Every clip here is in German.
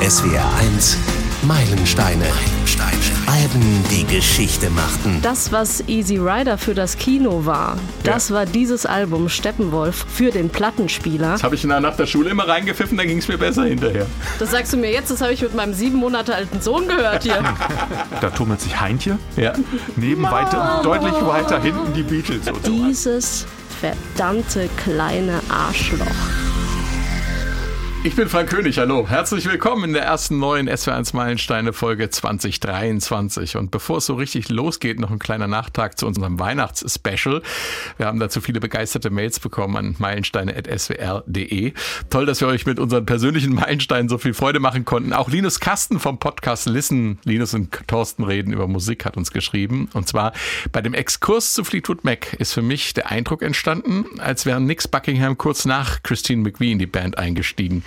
SWR 1 Meilensteine. Meilensteine. Alben, die Geschichte machten. Das, was Easy Rider für das Kino war, das Ja. war dieses Album Steppenwolf für den Plattenspieler. Das habe ich nach der Schule immer reingepfiffen, dann ging es mir besser hinterher. Das sagst du mir jetzt, das habe ich mit meinem sieben Monate alten Sohn gehört hier. Da tummelt sich Heintje. Ja. Neben weiter, deutlich weiter hinten die Beatles. Und so. Dieses verdammte kleine Arschloch. Ich bin Frank König, hallo. Herzlich willkommen in der ersten neuen SW1 Meilensteine Folge 2023. Und bevor es so richtig losgeht, noch ein kleiner Nachtrag zu unserem Weihnachtsspecial. Wir haben dazu viele begeisterte Mails bekommen an meilensteine.swr.de. Toll, dass wir euch mit unseren persönlichen Meilensteinen so viel Freude machen konnten. Auch Linus Kasten vom Podcast Listen, Linus und Thorsten reden über Musik, hat uns geschrieben. Und zwar bei dem Exkurs zu Fleetwood Mac ist für mich der Eindruck entstanden, als wären Nix Buckingham kurz nach Christine McVie in die Band eingestiegen.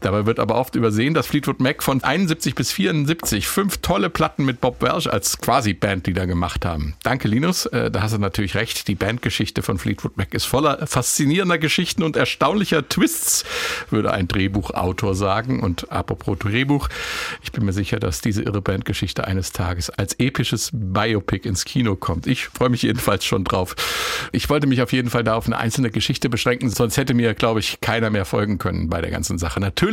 Dabei wird aber oft übersehen, dass Fleetwood Mac von 71 bis 74 fünf tolle Platten mit Bob Welch als quasi Bandleader gemacht haben. Danke, Linus. Äh, Da hast du natürlich recht. Die Bandgeschichte von Fleetwood Mac ist voller faszinierender Geschichten und erstaunlicher Twists, würde ein Drehbuchautor sagen. Und apropos Drehbuch, ich bin mir sicher, dass diese irre Bandgeschichte eines Tages als episches Biopic ins Kino kommt. Ich freue mich jedenfalls schon drauf. Ich wollte mich auf jeden Fall da auf eine einzelne Geschichte beschränken, sonst hätte mir, glaube ich, keiner mehr folgen können bei der ganzen Sache. Natürlich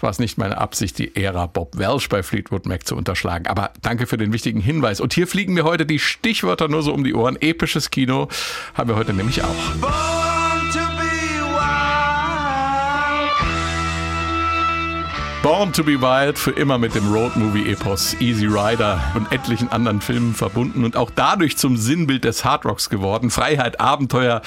war es nicht meine Absicht, die Ära Bob Welch bei Fleetwood Mac zu unterschlagen. Aber danke für den wichtigen Hinweis. Und hier fliegen mir heute die Stichwörter nur so um die Ohren. Episches Kino haben wir heute nämlich auch. Born to be Wild für immer mit dem Roadmovie-Epos Easy Rider und etlichen anderen Filmen verbunden und auch dadurch zum Sinnbild des Hardrocks geworden. Freiheit, Abenteuer,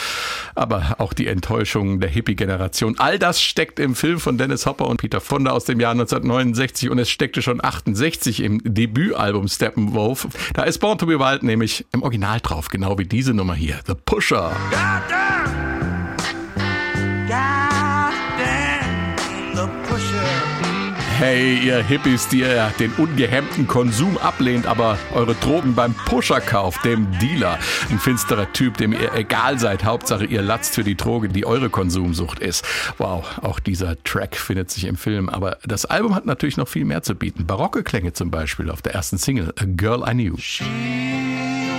aber auch die Enttäuschung der Hippie-Generation. All das steckt im Film von Dennis Hopper und Peter Fonda aus dem Jahr 1969 und es steckte schon 68 im Debütalbum Steppenwolf. Da ist Born to be Wild nämlich im Original drauf, genau wie diese Nummer hier, The Pusher. Goddamn. Hey, ihr Hippies, die ihr den ungehemmten Konsum ablehnt, aber eure Drogen beim Pusher kauft, dem Dealer. Ein finsterer Typ, dem ihr egal seid. Hauptsache, ihr latzt für die Droge, die eure Konsumsucht ist. Wow, auch dieser Track findet sich im Film. Aber das Album hat natürlich noch viel mehr zu bieten. Barocke Klänge zum Beispiel auf der ersten Single, A Girl I Knew. She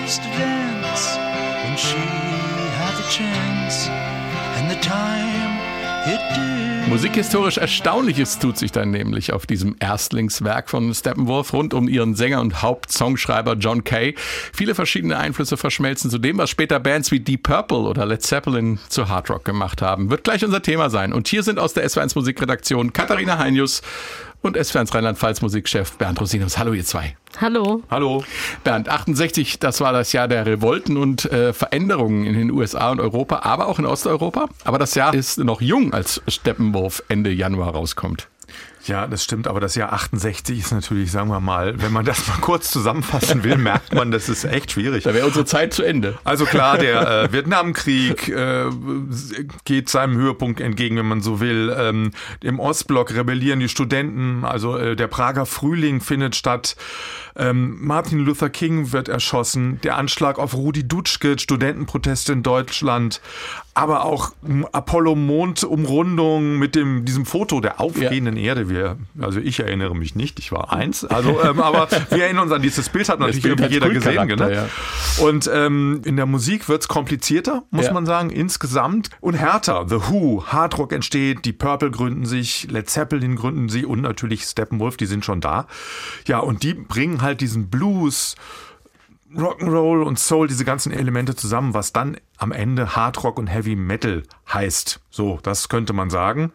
used to dance when she had the chance and the time it did. Musikhistorisch Erstaunliches tut sich dann nämlich auf diesem Erstlingswerk von Steppenwolf rund um ihren Sänger und Hauptsongschreiber John Kay. Viele verschiedene Einflüsse verschmelzen zu dem, was später Bands wie Deep Purple oder Led Zeppelin zu Hard Rock gemacht haben. Wird gleich unser Thema sein. Und hier sind aus der SW1 Musikredaktion Katharina Heinius und SW1 Rheinland-Pfalz Musikchef Bernd Rosinus. Hallo ihr zwei. Hallo. Hallo. Bernd, 68, das war das Jahr der Revolten und äh, Veränderungen in den USA und Europa, aber auch in Osteuropa. Aber das Jahr ist noch jung, als Steppenwolf Ende Januar rauskommt. Ja, das stimmt, aber das Jahr 68 ist natürlich, sagen wir mal, wenn man das mal kurz zusammenfassen will, merkt man, das ist echt schwierig. Da wäre unsere Zeit zu Ende. Also klar, der äh, Vietnamkrieg äh, geht seinem Höhepunkt entgegen, wenn man so will. Ähm, Im Ostblock rebellieren die Studenten, also äh, der Prager Frühling findet statt. Ähm, Martin Luther King wird erschossen. Der Anschlag auf Rudi Dutschke, Studentenproteste in Deutschland. Aber auch Apollo-Mond-Umrundung mit dem, diesem Foto der aufgehenden Erde. Wir, also ich erinnere mich nicht, ich war eins. Also, ähm, aber wir erinnern uns an dieses Bild, hat natürlich Bild irgendwie jeder gesehen. Genau. Und ähm, in der Musik wird's komplizierter, muss Ja. man sagen, insgesamt. Und härter. The Who, Hardrock entsteht, die Purple gründen sich, Led Zeppelin gründen sie und natürlich Steppenwolf, die sind schon da. Ja, und die bringen halt diesen Blues, Rock'n'Roll und Soul, diese ganzen Elemente zusammen, was dann am Ende Hard Rock und Heavy Metal heißt. So, das könnte man sagen.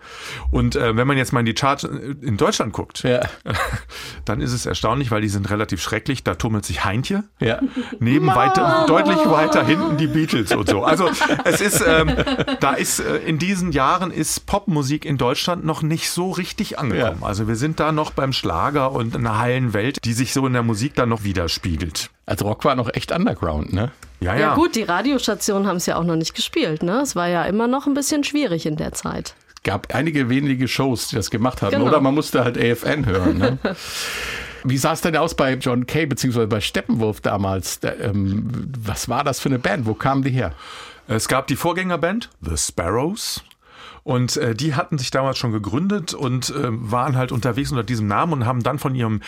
Und äh, wenn man jetzt mal in die Charts in Deutschland guckt, Ja. dann ist es erstaunlich, weil die sind relativ schrecklich. Da tummelt sich Heintje. Ja. Neben weiter, deutlich weiter hinten die Beatles und so. Also es ist, ähm, da ist äh, in diesen Jahren ist Popmusik in Deutschland noch nicht so richtig angekommen. Ja. Also wir sind da noch beim Schlager und einer heilen Welt, die sich so in der Musik dann noch widerspiegelt. Also Rock war noch echt Underground, ne? Ja, Ja, ja. gut, die Radiostationen haben es ja auch noch nicht gespielt, ne? Es war ja immer noch ein bisschen schwierig in der Zeit. Gab einige wenige Shows, die das gemacht haben. Genau. Oder man musste halt AFN hören, ne? Wie sah es denn aus bei John Kay beziehungsweise bei Steppenwolf damals? Ähm, was war das für eine Band? Wo kamen die her? Es gab die Vorgängerband, The Sparrows. Und äh, die hatten sich damals schon gegründet und äh, waren halt unterwegs unter diesem Namen und haben dann von ihrem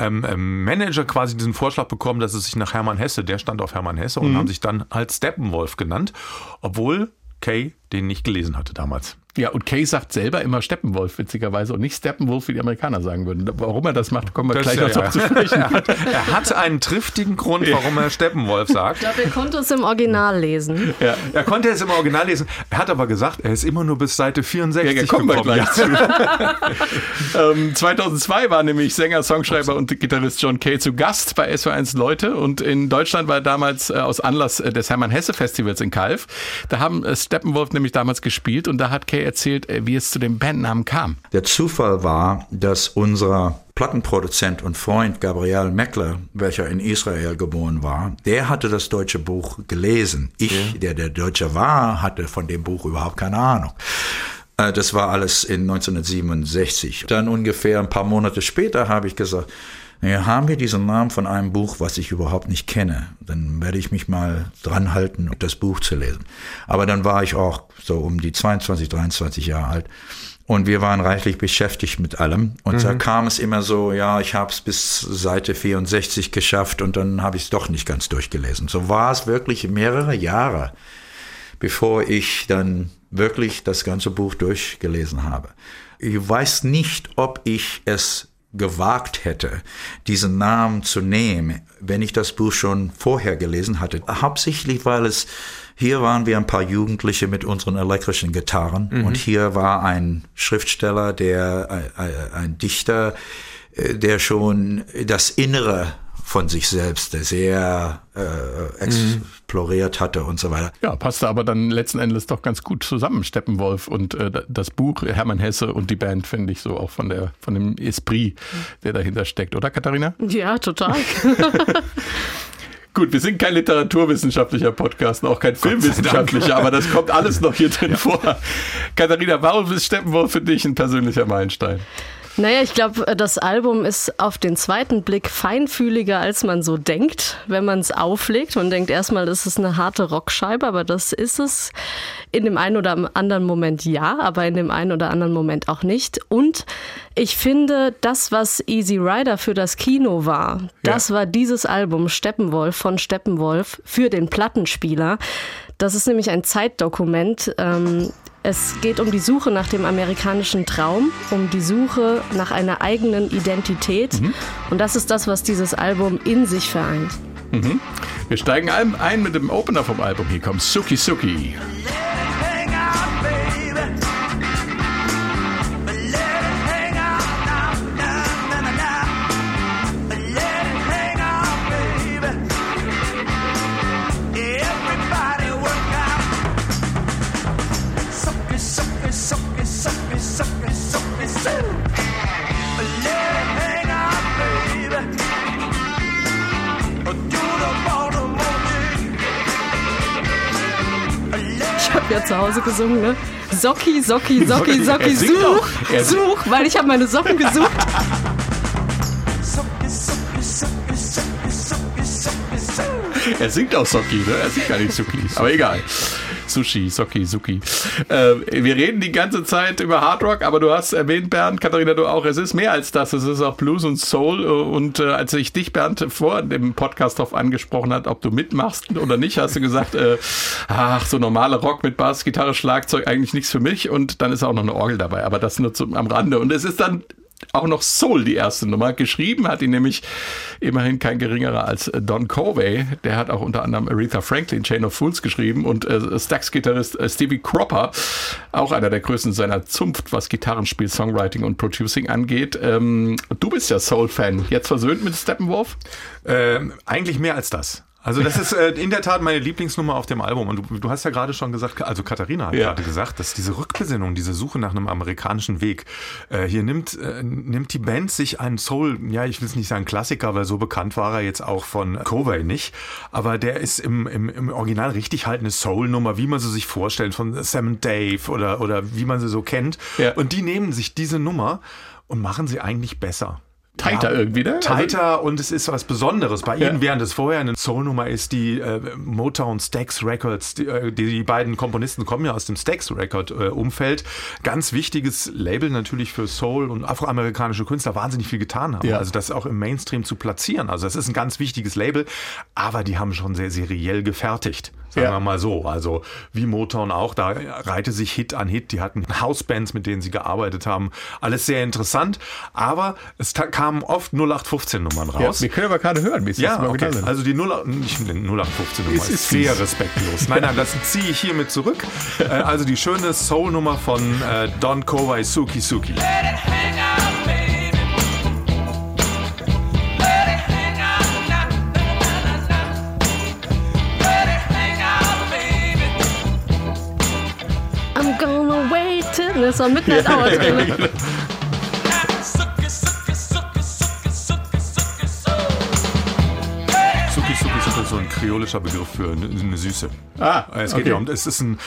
ähm, ähm, Manager quasi diesen Vorschlag bekommen, dass es sich nach Hermann Hesse, der stand auf Hermann Hesse und haben sich dann halt Steppenwolf genannt, obwohl Kay den nicht gelesen hatte damals. Ja, und Kay sagt selber immer Steppenwolf, witzigerweise, und nicht Steppenwolf, wie die Amerikaner sagen würden. Warum er das macht, kommen wir Das gleich ja- noch drauf zu sprechen. Er hat, er hat einen triftigen Grund, warum er Steppenwolf sagt. Ich glaube, ihr konntet es im Original lesen. ja. Er konnte es im Original lesen. Er hat aber gesagt, er ist immer nur bis Seite 64 Ja, kommen wir gekommen. gleich zu. ähm, 2002 war nämlich Sänger, Songschreiber und Gitarrist John Kay zu Gast bei SW1 Leute und in Deutschland war er damals äh, aus Anlass äh, des Hermann Hesse Festivals in Kalf. Da haben äh, Steppenwolf nämlich damals gespielt und da hat Kay erzählt, äh, wie es zu dem Bandnamen kam. Der Zufall war, dass unser Plattenproduzent und Freund Gabriel Meckler, welcher in Israel geboren war, der hatte das deutsche Buch gelesen. Ich, der der Deutsche war, hatte von dem Buch überhaupt keine Ahnung. Äh, Das war alles in 1967. Dann ungefähr ein paar Monate später habe ich gesagt, naja, haben wir diesen Namen von einem Buch, was ich überhaupt nicht kenne, dann werde ich mich mal dran halten, das Buch zu lesen. Aber dann war ich auch so um die 22, 23 Jahre alt. Und wir waren reichlich beschäftigt mit allem. Und da kam es immer so, ja, ich habe es bis Seite 64 geschafft und dann habe ich es doch nicht ganz durchgelesen. So war es wirklich mehrere Jahre, bevor ich dann wirklich das ganze Buch durchgelesen habe. Ich weiß nicht, ob ich es gewagt hätte, diesen Namen zu nehmen, wenn ich das Buch schon vorher gelesen hatte. Hauptsächlich, weil es hier waren wir ein paar Jugendliche mit unseren elektrischen Gitarren und hier war ein Schriftsteller, der äh, äh, ein Dichter, äh, der schon das Innere von sich selbst sehr äh, exploriert hatte und so weiter. Ja, passte aber dann letzten Endes doch ganz gut zusammen, Steppenwolf und äh, das Buch Hermann Hesse und die Band, finde ich so auch von der von dem Esprit, der dahinter steckt, oder Katharina? Ja, total. Gut, wir sind kein literaturwissenschaftlicher Podcast, auch kein filmwissenschaftlicher, aber das kommt alles noch hier drin vor. Katharina, warum ist Steppenwolf für dich ein persönlicher Meilenstein? Naja, ich glaube, das Album ist auf den zweiten Blick feinfühliger, als man so denkt, wenn man es auflegt. Man denkt erstmal, das ist eine harte Rockscheibe, aber das ist es in dem einen oder anderen Moment ja, aber in dem einen oder anderen Moment auch nicht. Und ich finde, das, was Easy Rider für das Kino war, das war dieses Album Steppenwolf von Steppenwolf für den Plattenspieler. Das ist nämlich ein Zeitdokument. Ähm, es geht um die Suche nach dem amerikanischen Traum, um die Suche nach einer eigenen Identität. Und das ist das, was dieses Album in sich vereint. Wir steigen ein, ein mit dem Opener vom Album. Hier kommt Suki Suki. Habe ja zu Hause gesungen, ne? Socki, Socki, Socki, Socki, such, such, weil ich habe meine Socken gesucht. Er singt auch Soki, ne? Er singt gar nicht Suki. Aber egal. Sushi, Soki, Suki. Äh, wir reden die ganze Zeit über Hard Rock, aber du hast erwähnt, Bernd, Katharina, du auch, es ist mehr als das. Es ist auch Blues und Soul. Und äh, als ich dich, Bernd, vor dem Podcast darauf angesprochen hat, ob du mitmachst oder nicht, hast du gesagt, äh, ach, so normale Rock mit Bass, Gitarre, Schlagzeug, eigentlich nichts für mich. Und dann ist auch noch eine Orgel dabei, aber das nur zum, am Rande. Und es ist dann auch noch Soul die erste Nummer. Geschrieben hat ihn nämlich immerhin kein geringerer als Don Covey. Der hat auch unter anderem Aretha Franklin, Chain of Fools geschrieben und äh, Stax-Gitarrist äh, Stevie Cropper, auch einer der größten seiner Zunft, was Gitarrenspiel, Songwriting und Producing angeht. Ähm, du bist ja Soul-Fan. Jetzt versöhnt mit Steppenwolf? Ähm, eigentlich mehr als das. Also das ist äh, in der Tat meine Lieblingsnummer auf dem Album. Und du, du hast ja gerade schon gesagt, also Katharina hat Ja. gerade gesagt, dass diese Rückbesinnung, diese Suche nach einem amerikanischen Weg, äh, hier nimmt, äh, nimmt die Band sich einen Soul, ja, ich will es nicht sagen Klassiker, weil so bekannt war er jetzt auch von Covey nicht, aber der ist im, im, im Original richtig halt eine Soul-Nummer, wie man sie sich vorstellt, von Sam and Dave oder, oder wie man sie so kennt. Ja. Und die nehmen sich diese Nummer und machen sie eigentlich besser. Tighter irgendwie, ne? Also- Tighter und es ist was Besonderes. Bei ihnen, während es vorher eine Soul-Nummer ist, die äh, Motown Stax Records, die, äh, die, die beiden Komponisten kommen ja aus dem Stax Record äh, Umfeld. Ganz wichtiges Label natürlich für Soul und afroamerikanische Künstler wahnsinnig viel getan haben. Ja. Also das auch im Mainstream zu platzieren. Also das ist ein ganz wichtiges Label, aber die haben schon sehr seriell gefertigt. Sagen Ja. wir mal so. Also wie Motown auch, da reihte sich Hit an Hit. Die hatten Housebands, mit denen sie gearbeitet haben. Alles sehr interessant. Aber es kamen oft 0815-Nummern Ja, raus. wir können aber gerade hören, wie es Ja, jetzt mal okay. Also die 0, nicht die 0815-Nummer Es ist, ist sehr fies. respektlos. Nein, nein, das ziehe ich hiermit zurück. Äh, also die schöne Soul-Nummer von äh, Don Kowai Suki Suki. I'm till. Das war Midnight Hour drin. Suki Suki Suki ist so ein kreolischer Begriff für eine, eine Süße. Ah, es geht okay. ja um, es ist ein,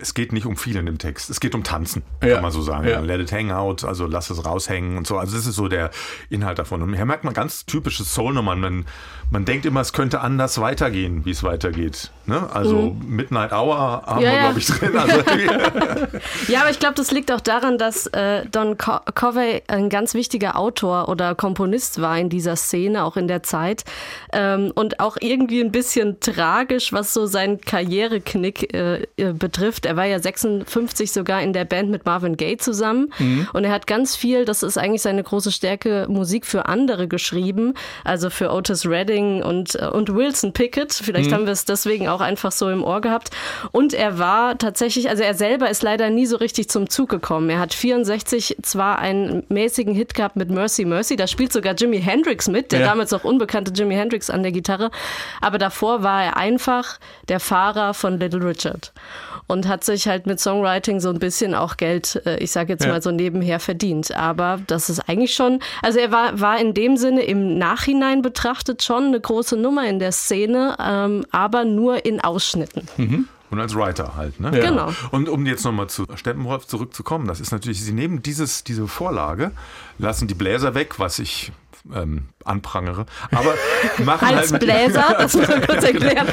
es geht nicht um viel in dem Text. Es geht um Tanzen, Ja. kann man so sagen. Ja. Let it hang out, also lass es raushängen und so. Also das ist so der Inhalt davon. Und hier merkt man ganz typische Soul-Nummern. Man, man denkt immer, es könnte anders weitergehen, wie es weitergeht. Ne? Also Midnight Hour haben Mhm. Ja, wir, ja. glaube ich, drin. Also, Ja, aber ich glaube, das liegt auch daran, dass äh, Don Co Covey ein ganz wichtiger Autor oder Komponist war in dieser Szene, auch in der Zeit. Ähm, und auch irgendwie ein bisschen tragisch, was so seinen Karriereknick äh, äh, betrifft. Er war ja 56 sogar in der Band mit Marvin Gaye zusammen. Und er hat ganz viel, das ist eigentlich seine große Stärke, Musik für andere geschrieben. Also für Otis Redding und, äh, und Wilson Pickett. Vielleicht haben wir es deswegen auch einfach so im Ohr gehabt. Und er war tatsächlich, also er selber ist leider nie so richtig zum Zug gekommen. Er hat 64 zwar einen mäßigen Hit gehabt mit Mercy Mercy, da spielt sogar Jimi Hendrix mit, der Ja. damals noch unbekannte Jimi Hendrix an der Gitarre. Aber davor war er einfach der Fahrer von Little Richard und hat sich halt mit Songwriting so ein bisschen auch Geld, äh, ich sage jetzt Ja. mal so nebenher verdient. Aber das ist eigentlich schon, also er war, war in dem Sinne im Nachhinein betrachtet schon eine große Nummer in der Szene, ähm, aber nur in Ausschnitten. Und als Writer halt, ne? Ja. Genau. Und um jetzt nochmal zu Steppenwolf zurückzukommen, das ist natürlich, sie nehmen dieses, diese Vorlage, lassen die Bläser weg, was ich ähm, anprangere, aber machen Als halt Bläser, das muss man kurz erklären.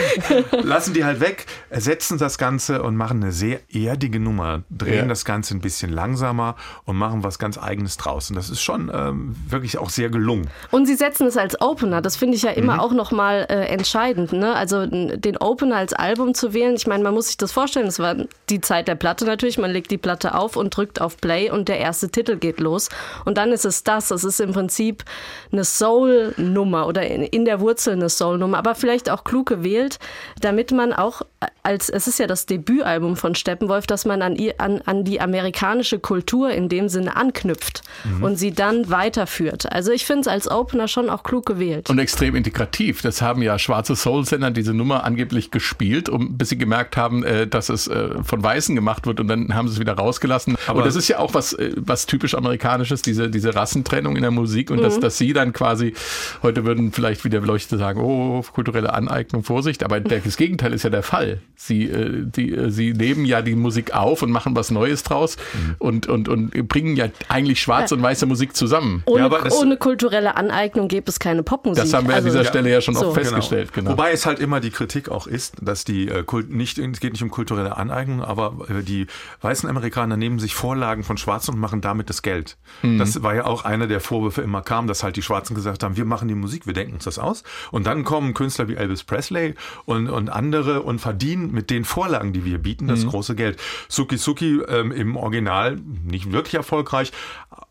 lassen die halt weg, ersetzen das Ganze und machen eine sehr erdige Nummer, drehen Ja. das Ganze ein bisschen langsamer und machen was ganz Eigenes draus. Und das ist schon ähm, wirklich auch sehr gelungen. Und sie setzen es als Opener. Das finde ich ja immer auch nochmal äh, entscheidend. Ne? Also den Opener als Album zu wählen. Ich meine, man muss sich das vorstellen. Es war die Zeit der Platte natürlich. Man legt die Platte auf und drückt auf Play und der erste Titel geht los. Und dann ist es das. Es ist im Prinzip eine Soul-Nummer oder in, der Wurzel eine Soul-Nummer. Aber vielleicht auch klug gewählt, damit man auch als, es ist ja das Debütalbum von Steppenwolf, dass man an, an, an die amerikanische Kultur in dem Sinne anknüpft und sie dann weiterführt. Also ich finde es als Opener schon auch klug gewählt. Und extrem integrativ. Das haben ja schwarze Soul-Sender diese Nummer angeblich gespielt, um, bis sie gemerkt haben, äh, dass es äh, von Weißen gemacht wird und dann haben sie es wieder rausgelassen. Aber und das ist ja auch was, äh, was typisch Amerikanisches, diese, diese Rassentrennung in der Musik und dass, dass sie dann quasi, heute würden vielleicht wieder Leute sagen, oh, kulturelle Aneignung, Vorsicht, aber das Gegenteil ist ja der Fall. Sie, äh, die, äh, sie nehmen ja die Musik auf und machen was Neues draus und, und, und bringen ja eigentlich schwarze und weiße Musik zusammen. Ohne, Ja, aber das- ohne kulturelle Aneignung gäbe es keine Popmusik. Das haben wir an Also, dieser Stelle ja schon so. oft festgestellt. Genau. Wobei es halt immer die Kritik auch ist, dass die äh, Kult nicht, es geht nicht um kulturelle Aneignung, aber äh, die weißen Amerikaner nehmen sich Vorlagen von Schwarzen und machen damit das Geld. Mhm. Das war ja auch einer der Vorwürfe immer kam, dass halt die Schwarzen gesagt haben, wir machen die Musik, wir denken uns das aus. Und dann kommen Künstler wie Elvis Presley und, und andere und verdienen mit den Vorlagen, die wir bieten, Mhm. das große Geld. Suki Suki ähm, im Original nicht wirklich erfolgreich,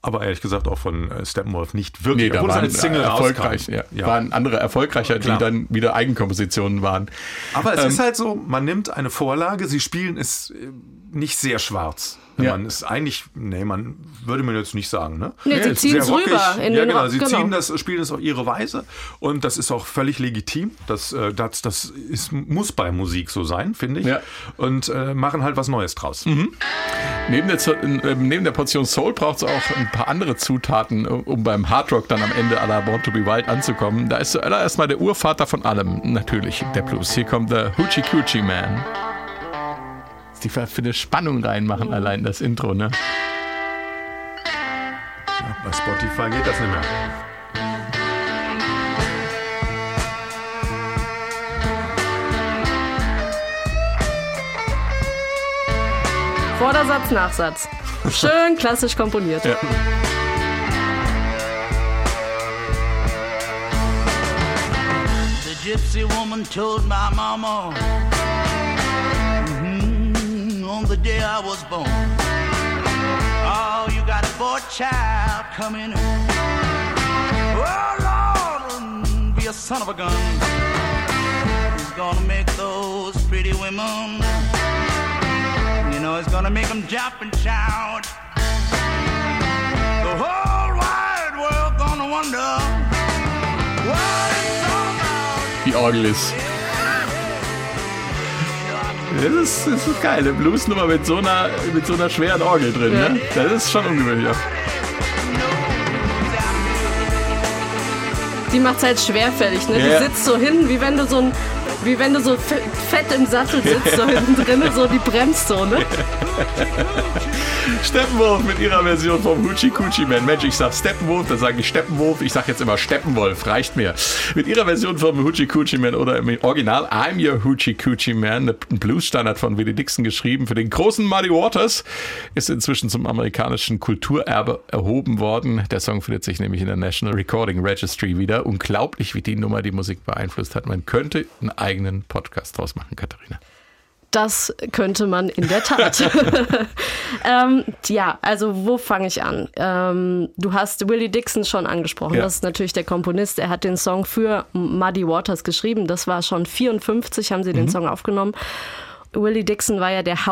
aber ehrlich gesagt auch von äh, Steppenwolf nicht wirklich. Nee, da waren als Single erfolgreich, rauskam. ja. waren andere erfolgreicher, Klar. die dann wieder Eigenkompositionen waren. Aber es Ähm, ist halt so, man nimmt eine Vorlage, sie spielen es äh, nicht sehr schwarz. Ja. Man ist eigentlich, nee, man würde mir jetzt nicht sagen, ne? Nee, sie Es sehr rockig. rüber in ja, den genau, sie genau. ziehen das, spielen es auf ihre Weise und das ist auch völlig legitim. Das, äh, das, das ist, muss bei Musik so sein, finde ich. Ja. Und äh, machen halt was Neues draus. Neben der, Zo- äh, neben der Portion Soul braucht es auch ein paar andere Zutaten, um um beim Hardrock dann am Ende à la Born to be Wild anzukommen. Da ist zuallererst mal der Urvater von allem, natürlich der Blues. Hier kommt der Hoochie Coochie Man. Die für eine Spannung reinmachen, allein das Intro, ne? Bei Spotify geht das nicht mehr. Vordersatz, Nachsatz. Schön klassisch komponiert. Ja. The gypsy woman told my mama on the day I was born. Oh, you got a boy child coming. Oh, Lord, be a son of a gun. He's gonna make those pretty women. You know, he's gonna make them jump and shout. The whole wide world gonna wonder what it's all about. Orgel ist. Das ist, das ist geil, eine Bluesnummer mit so einer, mit so einer schweren Orgel drin. Ja. Ne? Das ist schon ungewöhnlich. Die macht's halt schwerfällig, ne? Ja. Die sitzt so hinten, wie wenn du so ein, wie wenn du so fe- fett im Sattel sitzt, so hinten drin, so die bremst ne? Steppenwolf mit ihrer Version vom Hoochie Coochie Man. Mensch, ich sag Steppenwolf, dann sage ich Steppenwolf. Ich sag jetzt immer Steppenwolf, reicht mir. Mit ihrer Version vom Hoochie Coochie Man oder im Original I'm Your Hoochie Coochie Man, ein Bluesstandard von Willie Dixon geschrieben für den großen Muddy Waters, ist inzwischen zum amerikanischen Kulturerbe erhoben worden. Der Song findet sich nämlich in der National Recording Registry wieder. Unglaublich, wie die Nummer die Musik beeinflusst hat. Man könnte einen eigenen Podcast draus machen, Katharina. Das könnte man in der Tat. ähm, ja, also wo fange ich an? Ähm, du hast Willie Dixon schon angesprochen. Ja. Das ist natürlich der Komponist. Er hat den Song für Muddy Waters geschrieben. Das war schon 54, haben sie den Song aufgenommen. Willie Dixon war ja der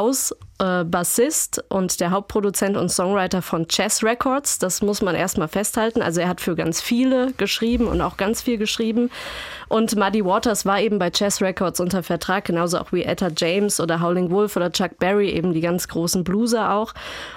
Hausbassist und der Hauptproduzent und Songwriter von Chess Records. Das muss man erstmal festhalten. Also er hat für ganz viele geschrieben und auch ganz viel geschrieben. Und Muddy Waters war eben bei Chess Records unter Vertrag, genauso auch wie Etta James oder Howling Wolf oder Chuck Berry, eben die ganz großen Blueser auch.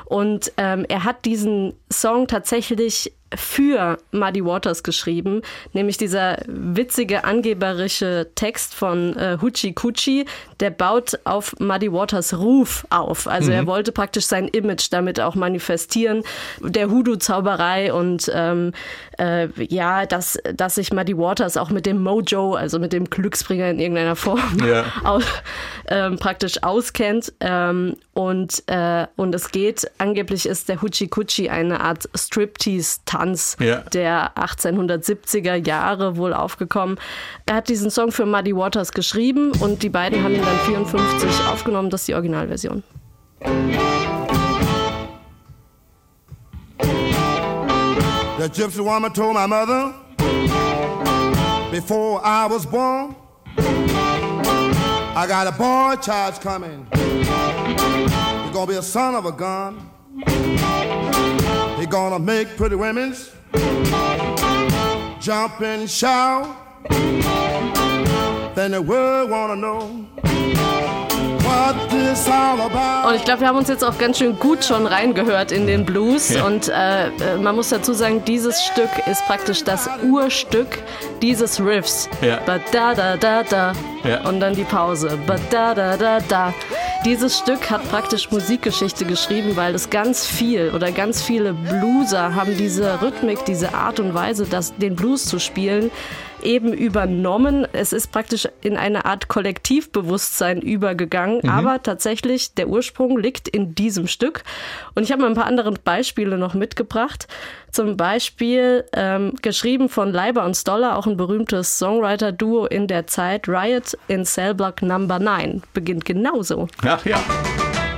Und ähm, er hat diesen Song tatsächlich für Muddy Waters geschrieben, nämlich dieser witzige, angeberische Text von äh, Hoochie Coochie, der baut auf Muddy Waters Ruf auf. Also er wollte praktisch sein Image damit auch manifestieren, der Hoodoo-Zauberei und ähm, äh, ja, dass, dass sich Muddy Waters auch mit dem Mojo, also mit dem Glücksbringer in irgendeiner Form, Ja. aus, ähm, praktisch auskennt. Ähm, und, äh, und es geht, angeblich ist der Hoochie Coochie eine Art Striptease-Tanz Ja. der 1870er Jahre wohl aufgekommen. Er hat diesen Song für Muddy Waters geschrieben und die beiden haben ihn dann 54 aufgenommen. Das ist die Originalversion. The gypsy woman told my mother before I was born, I got a boy child coming. He's gonna be a son of a gun. He gonna make pretty women's jump and shout. Then the world wanna know Und ich glaube, wir haben uns jetzt auch ganz schön gut schon reingehört in den Blues. Ja. Und äh, äh, man muss dazu sagen, dieses Stück ist praktisch das Urstück dieses Riffs. Ja. Ba da da da da. Ja. Und dann die Pause. Ba da da da da. Dieses Stück hat praktisch Musikgeschichte geschrieben, weil es ganz viel oder ganz viele Blueser haben diese Rhythmik, diese Art und Weise, das, den Blues zu spielen, eben übernommen. Es ist praktisch in eine Art Kollektivbewusstsein übergegangen, aber tatsächlich der Ursprung liegt in diesem Stück. Und ich habe mal ein paar andere Beispiele noch mitgebracht. Zum Beispiel ähm, geschrieben von Leiber und Stoller, auch ein berühmtes Songwriter-Duo in der Zeit. Riot in Cell Block Number 9 beginnt genauso. Ach ja.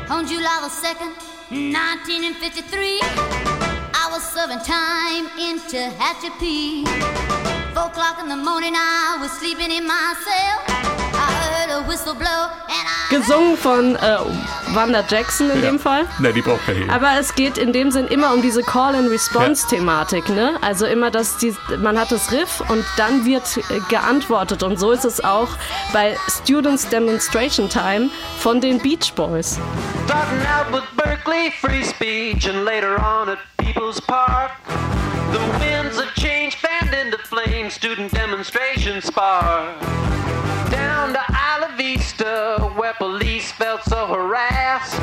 On July the 2nd, 1953, I was serving time in Tehachapi. Four o'clock in the morning, I was sleeping in my cell. I heard a whistle blow and I. Gesungen von äh, Wanda Jackson in ja. dem Fall. Ne, die braucht Hehl. Aber es geht in dem Sinn immer um diese Call-and-Response-Thematik, ne? Also immer, dass die, man hat das Riff und dann wird geantwortet. Und so ist es auch bei Students Demonstration Time von den Beach Boys. Starting out with Berkeley free speech and later on at People's Park. The winds of change student demonstration spar. Down to Isla Vista, where police felt so harassed.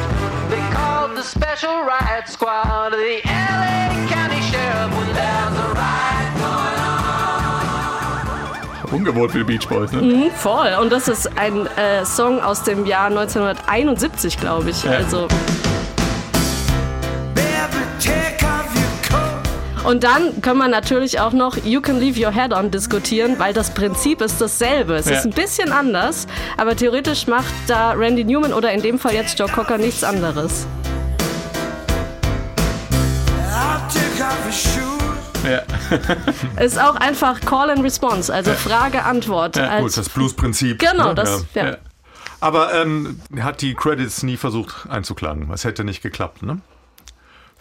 They called the special riot squad, the LA County Sheriff, when there's a riot going on. Ungewohnt für Beach Boys, ne? Mhm, voll. Und das ist ein äh, Song aus dem Jahr 1971, glaube ich. Ja. Also. Und dann können wir natürlich auch noch You Can Leave Your Head On diskutieren, weil das Prinzip ist dasselbe. Es Ja. ist ein bisschen anders, aber theoretisch macht da Randy Newman oder in dem Fall jetzt Joe Cocker nichts anderes. Ja. Ist auch einfach Call and Response, also Frage, Antwort. Ja, als, Gut, das Blues-Prinzip. genau, ne? das. Ja. Ja. Aber ähm, hat die Credits nie versucht einzuklagen. Es hätte nicht geklappt, ne?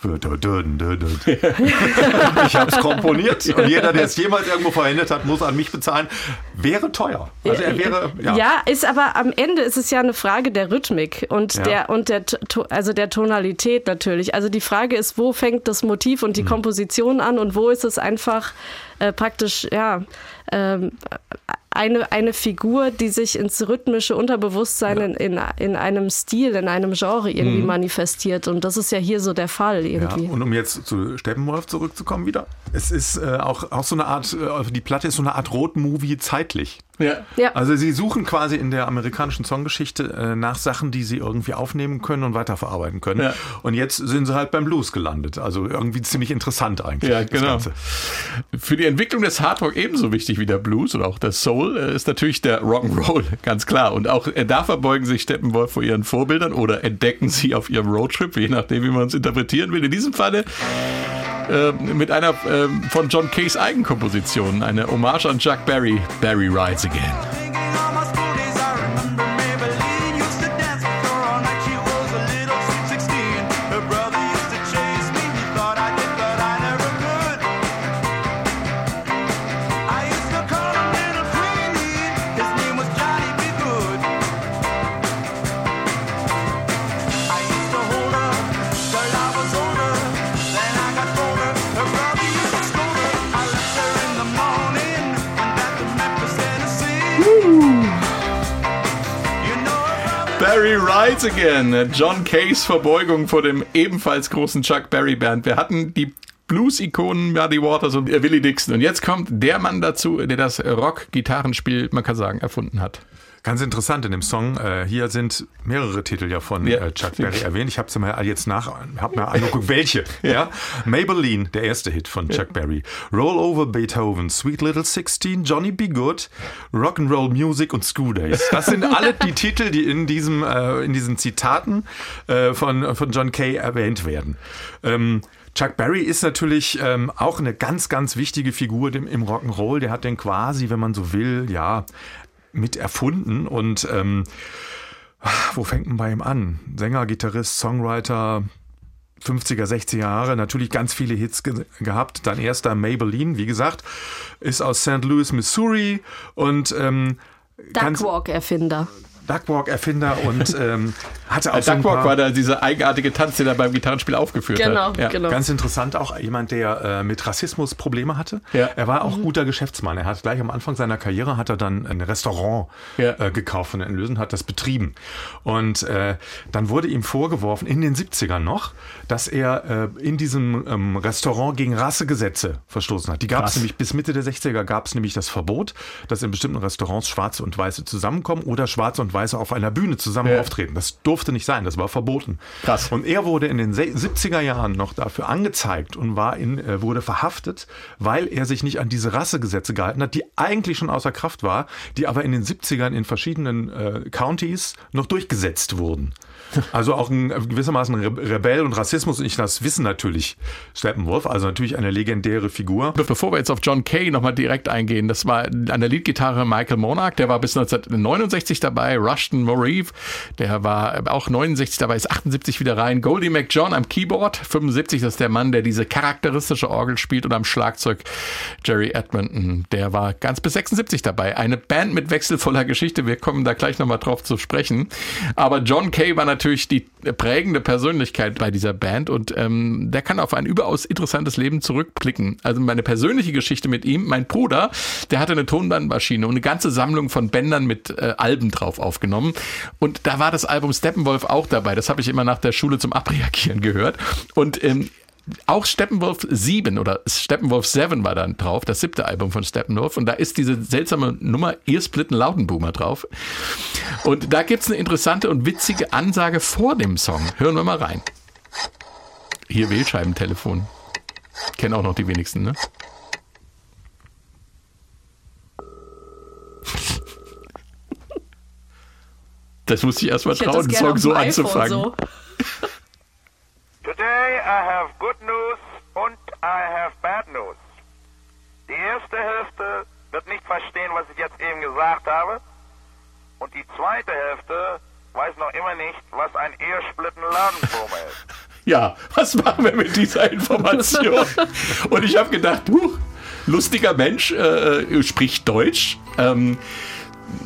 Ich habe es komponiert und jeder, der es jemals irgendwo verwendet hat, muss an mich bezahlen. Wäre teuer. Also er wäre, ja. Ja, ist aber am Ende ist es ja eine Frage der Rhythmik und Ja. der und der also der Tonalität natürlich. Also die Frage ist, wo fängt das Motiv Hm. und die Komposition an und wo ist es einfach äh, praktisch ja ähm, eine, eine Figur, die sich ins rhythmische Unterbewusstsein in, in, in einem Stil, in einem Genre irgendwie manifestiert. Und das ist ja hier so der Fall Hm. Ja, irgendwie. und um jetzt zu Steppenwolf zurückzukommen wieder. Es ist äh, auch, auch so eine Art, äh, die Platte ist so eine Art Rotmovie zeitlich. Ja. ja. Also sie suchen quasi in der amerikanischen Songgeschichte äh, nach Sachen, die sie irgendwie aufnehmen können und weiterverarbeiten können. Ja. Und jetzt sind sie halt beim Blues gelandet. Also irgendwie ziemlich interessant eigentlich. Ja, das genau. Ganze. Für die Entwicklung des Hardrock ebenso wichtig wie der Blues oder auch der Soul äh, ist natürlich der Rock'n'Roll, ganz klar. Und auch äh, da verbeugen sich Steppenwolf vor ihren Vorbildern oder entdecken sie auf ihrem Roadtrip, je nachdem, wie man es interpretieren will. In diesem Falle äh, mit einer äh, von John Cays Eigenkomposition, eine Hommage an Chuck Berry, Barry Rides Again. Rides Again. John Cays Verbeugung vor dem ebenfalls großen Chuck Berry Band. Wir hatten die Blues-Ikonen Muddy Waters und Willie Dixon. Und jetzt kommt der Mann dazu, der das Rock-Gitarrenspiel, man kann sagen, erfunden hat. Ganz interessant in dem Song. Äh, hier sind mehrere Titel ja von Ja. äh, Chuck Berry erwähnt. Ich habe sie mal jetzt nach, habe mir angeguckt, welche. ja. Maybelline, der erste Hit von Chuck Berry. Roll Over Beethoven, Sweet Little 16, Johnny Be Good, Rock'n'Roll Music und School Days. Das sind alle die Titel, die in diesem, äh, in diesen Zitaten äh, von, von John Kay erwähnt werden. Ähm, Chuck Berry ist natürlich ähm, auch eine ganz, ganz wichtige Figur dem, im Rock'n'Roll. Der hat den quasi, wenn man so will, ja, mit erfunden und ähm, wo fängt man bei ihm an? Sänger, Gitarrist, Songwriter, 50er, 60er Jahre, natürlich ganz viele Hits ge gehabt. Dann erster Maybelline, wie gesagt, ist aus St. Louis, Missouri und ähm, Duckwalk-Erfinder. Duckwalk-Erfinder und ähm, hatte auch so ein Duckwalk paar, war da dieser eigenartige Tanz, den er beim Gitarrenspiel aufgeführt Genau, hat. Ja. genau. Ganz interessant auch jemand, der äh, mit Rassismus Probleme hatte. Ja. Er war auch guter Geschäftsmann. Er hat gleich am Anfang seiner Karriere hat er dann ein Restaurant Ja. äh, gekauft von den Lösen, hat das betrieben. Und äh, dann wurde ihm vorgeworfen, in den 70ern noch, dass er äh, in diesem ähm, Restaurant gegen Rassegesetze verstoßen hat. Die gab es nämlich bis Mitte der 60er gab es nämlich das Verbot, dass in bestimmten Restaurants Schwarze und Weiße zusammenkommen oder Schwarze und Weiße auf einer Bühne zusammen Ja. auftreten. Das durfte nicht sein, das war verboten. Krass. Und er wurde in den se- 70er Jahren noch dafür angezeigt und war in, äh, wurde verhaftet, weil er sich nicht an diese Rassegesetze gehalten hat, die eigentlich schon außer Kraft war, die aber in den 70ern in verschiedenen äh, Counties noch durchgesetzt wurden. Also auch ein äh, gewissermaßen Re Rebell und Rassismus, und ich das wissen natürlich Steppenwolf, also natürlich eine legendäre Figur. Be- Bevor wir jetzt auf John Kay nochmal direkt eingehen, das war an der Leadgitarre Michael Monarch, der war bis 1969 dabei, Rushton Moreve, der war auch 69 dabei, ist 78 wieder rein, Goldie McJohn am Keyboard, 75, das ist der Mann, der diese charakteristische Orgel spielt und am Schlagzeug Jerry Edmonton, der war ganz bis 76 dabei. Eine Band mit wechselvoller Geschichte, wir kommen da gleich nochmal drauf zu sprechen. Aber John Kay war natürlich die prägende Persönlichkeit bei dieser Band und ähm, der kann auf ein überaus interessantes Leben zurückblicken. Also meine persönliche Geschichte mit ihm, mein Bruder, der hatte eine Tonbandmaschine und eine ganze Sammlung von Bändern mit äh, Alben drauf aufgenommen. Und da war das Album Steppenwolf auch dabei. Das habe ich immer nach der Schule zum Abreagieren gehört. Und ähm, auch Steppenwolf 7 oder Steppenwolf 7 war dann drauf, das siebte Album von Steppenwolf. Und da ist diese seltsame Nummer Ihr Splitten Lautenboomer drauf. Und da gibt's eine interessante und witzige Ansage vor dem Song. Hören wir mal rein. Hier Wählscheibentelefon. Kennen auch noch die wenigsten, ne? Das muss ich erst mal Ich hätte trauen, den Song so anzufangen. so. Today I have good news und I have bad news. Die erste Hälfte wird nicht verstehen, was ich jetzt eben gesagt habe. Und die zweite Hälfte weiß noch immer nicht, was ein Ehesplitten Ladenbrumme ist. Ja, was machen wir mit dieser Information? Und ich habe gedacht, huch, lustiger Mensch, äh, spricht Deutsch. Ähm,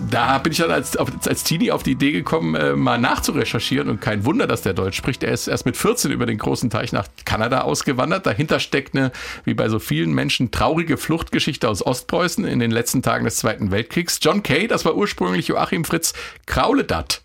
da bin ich dann als, als Teenie auf die Idee gekommen, äh, mal nachzurecherchieren und kein Wunder, dass der Deutsch spricht. Er ist erst mit 14 über den großen Teich nach Kanada ausgewandert. Dahinter steckt eine, wie bei so vielen Menschen, traurige Fluchtgeschichte aus Ostpreußen in den letzten Tagen des Zweiten Weltkriegs. John Kay, das war ursprünglich Joachim Fritz Krauledatt.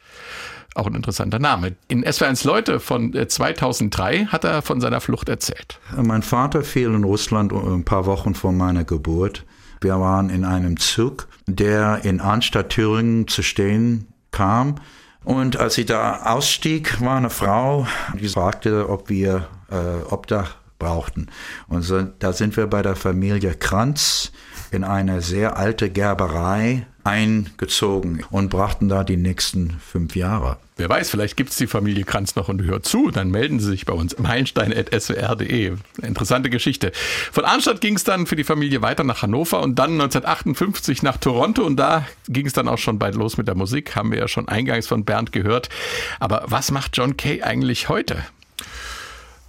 Auch ein interessanter Name. In SW1 Leute von äh, 2003 hat er von seiner Flucht erzählt. Mein Vater fiel in Russland ein paar Wochen vor meiner Geburt. Wir waren in einem Zug, der in Arnstadt, Thüringen zu stehen kam. Und als sie da ausstieg, war eine Frau, die fragte, ob wir äh, Obdach brauchten. Und so, da sind wir bei der Familie Kranz in eine sehr alte Gerberei eingezogen und brachten da die nächsten fünf Jahre. Wer weiß, vielleicht gibt's die Familie Kranz noch und hört zu, dann melden Sie sich bei uns meilenstein.swr.de. Interessante Geschichte. Von Arnstadt ging es dann für die Familie weiter nach Hannover und dann 1958 nach Toronto und da ging es dann auch schon bald los mit der Musik, haben wir ja schon eingangs von Bernd gehört. Aber was macht John Kay eigentlich heute?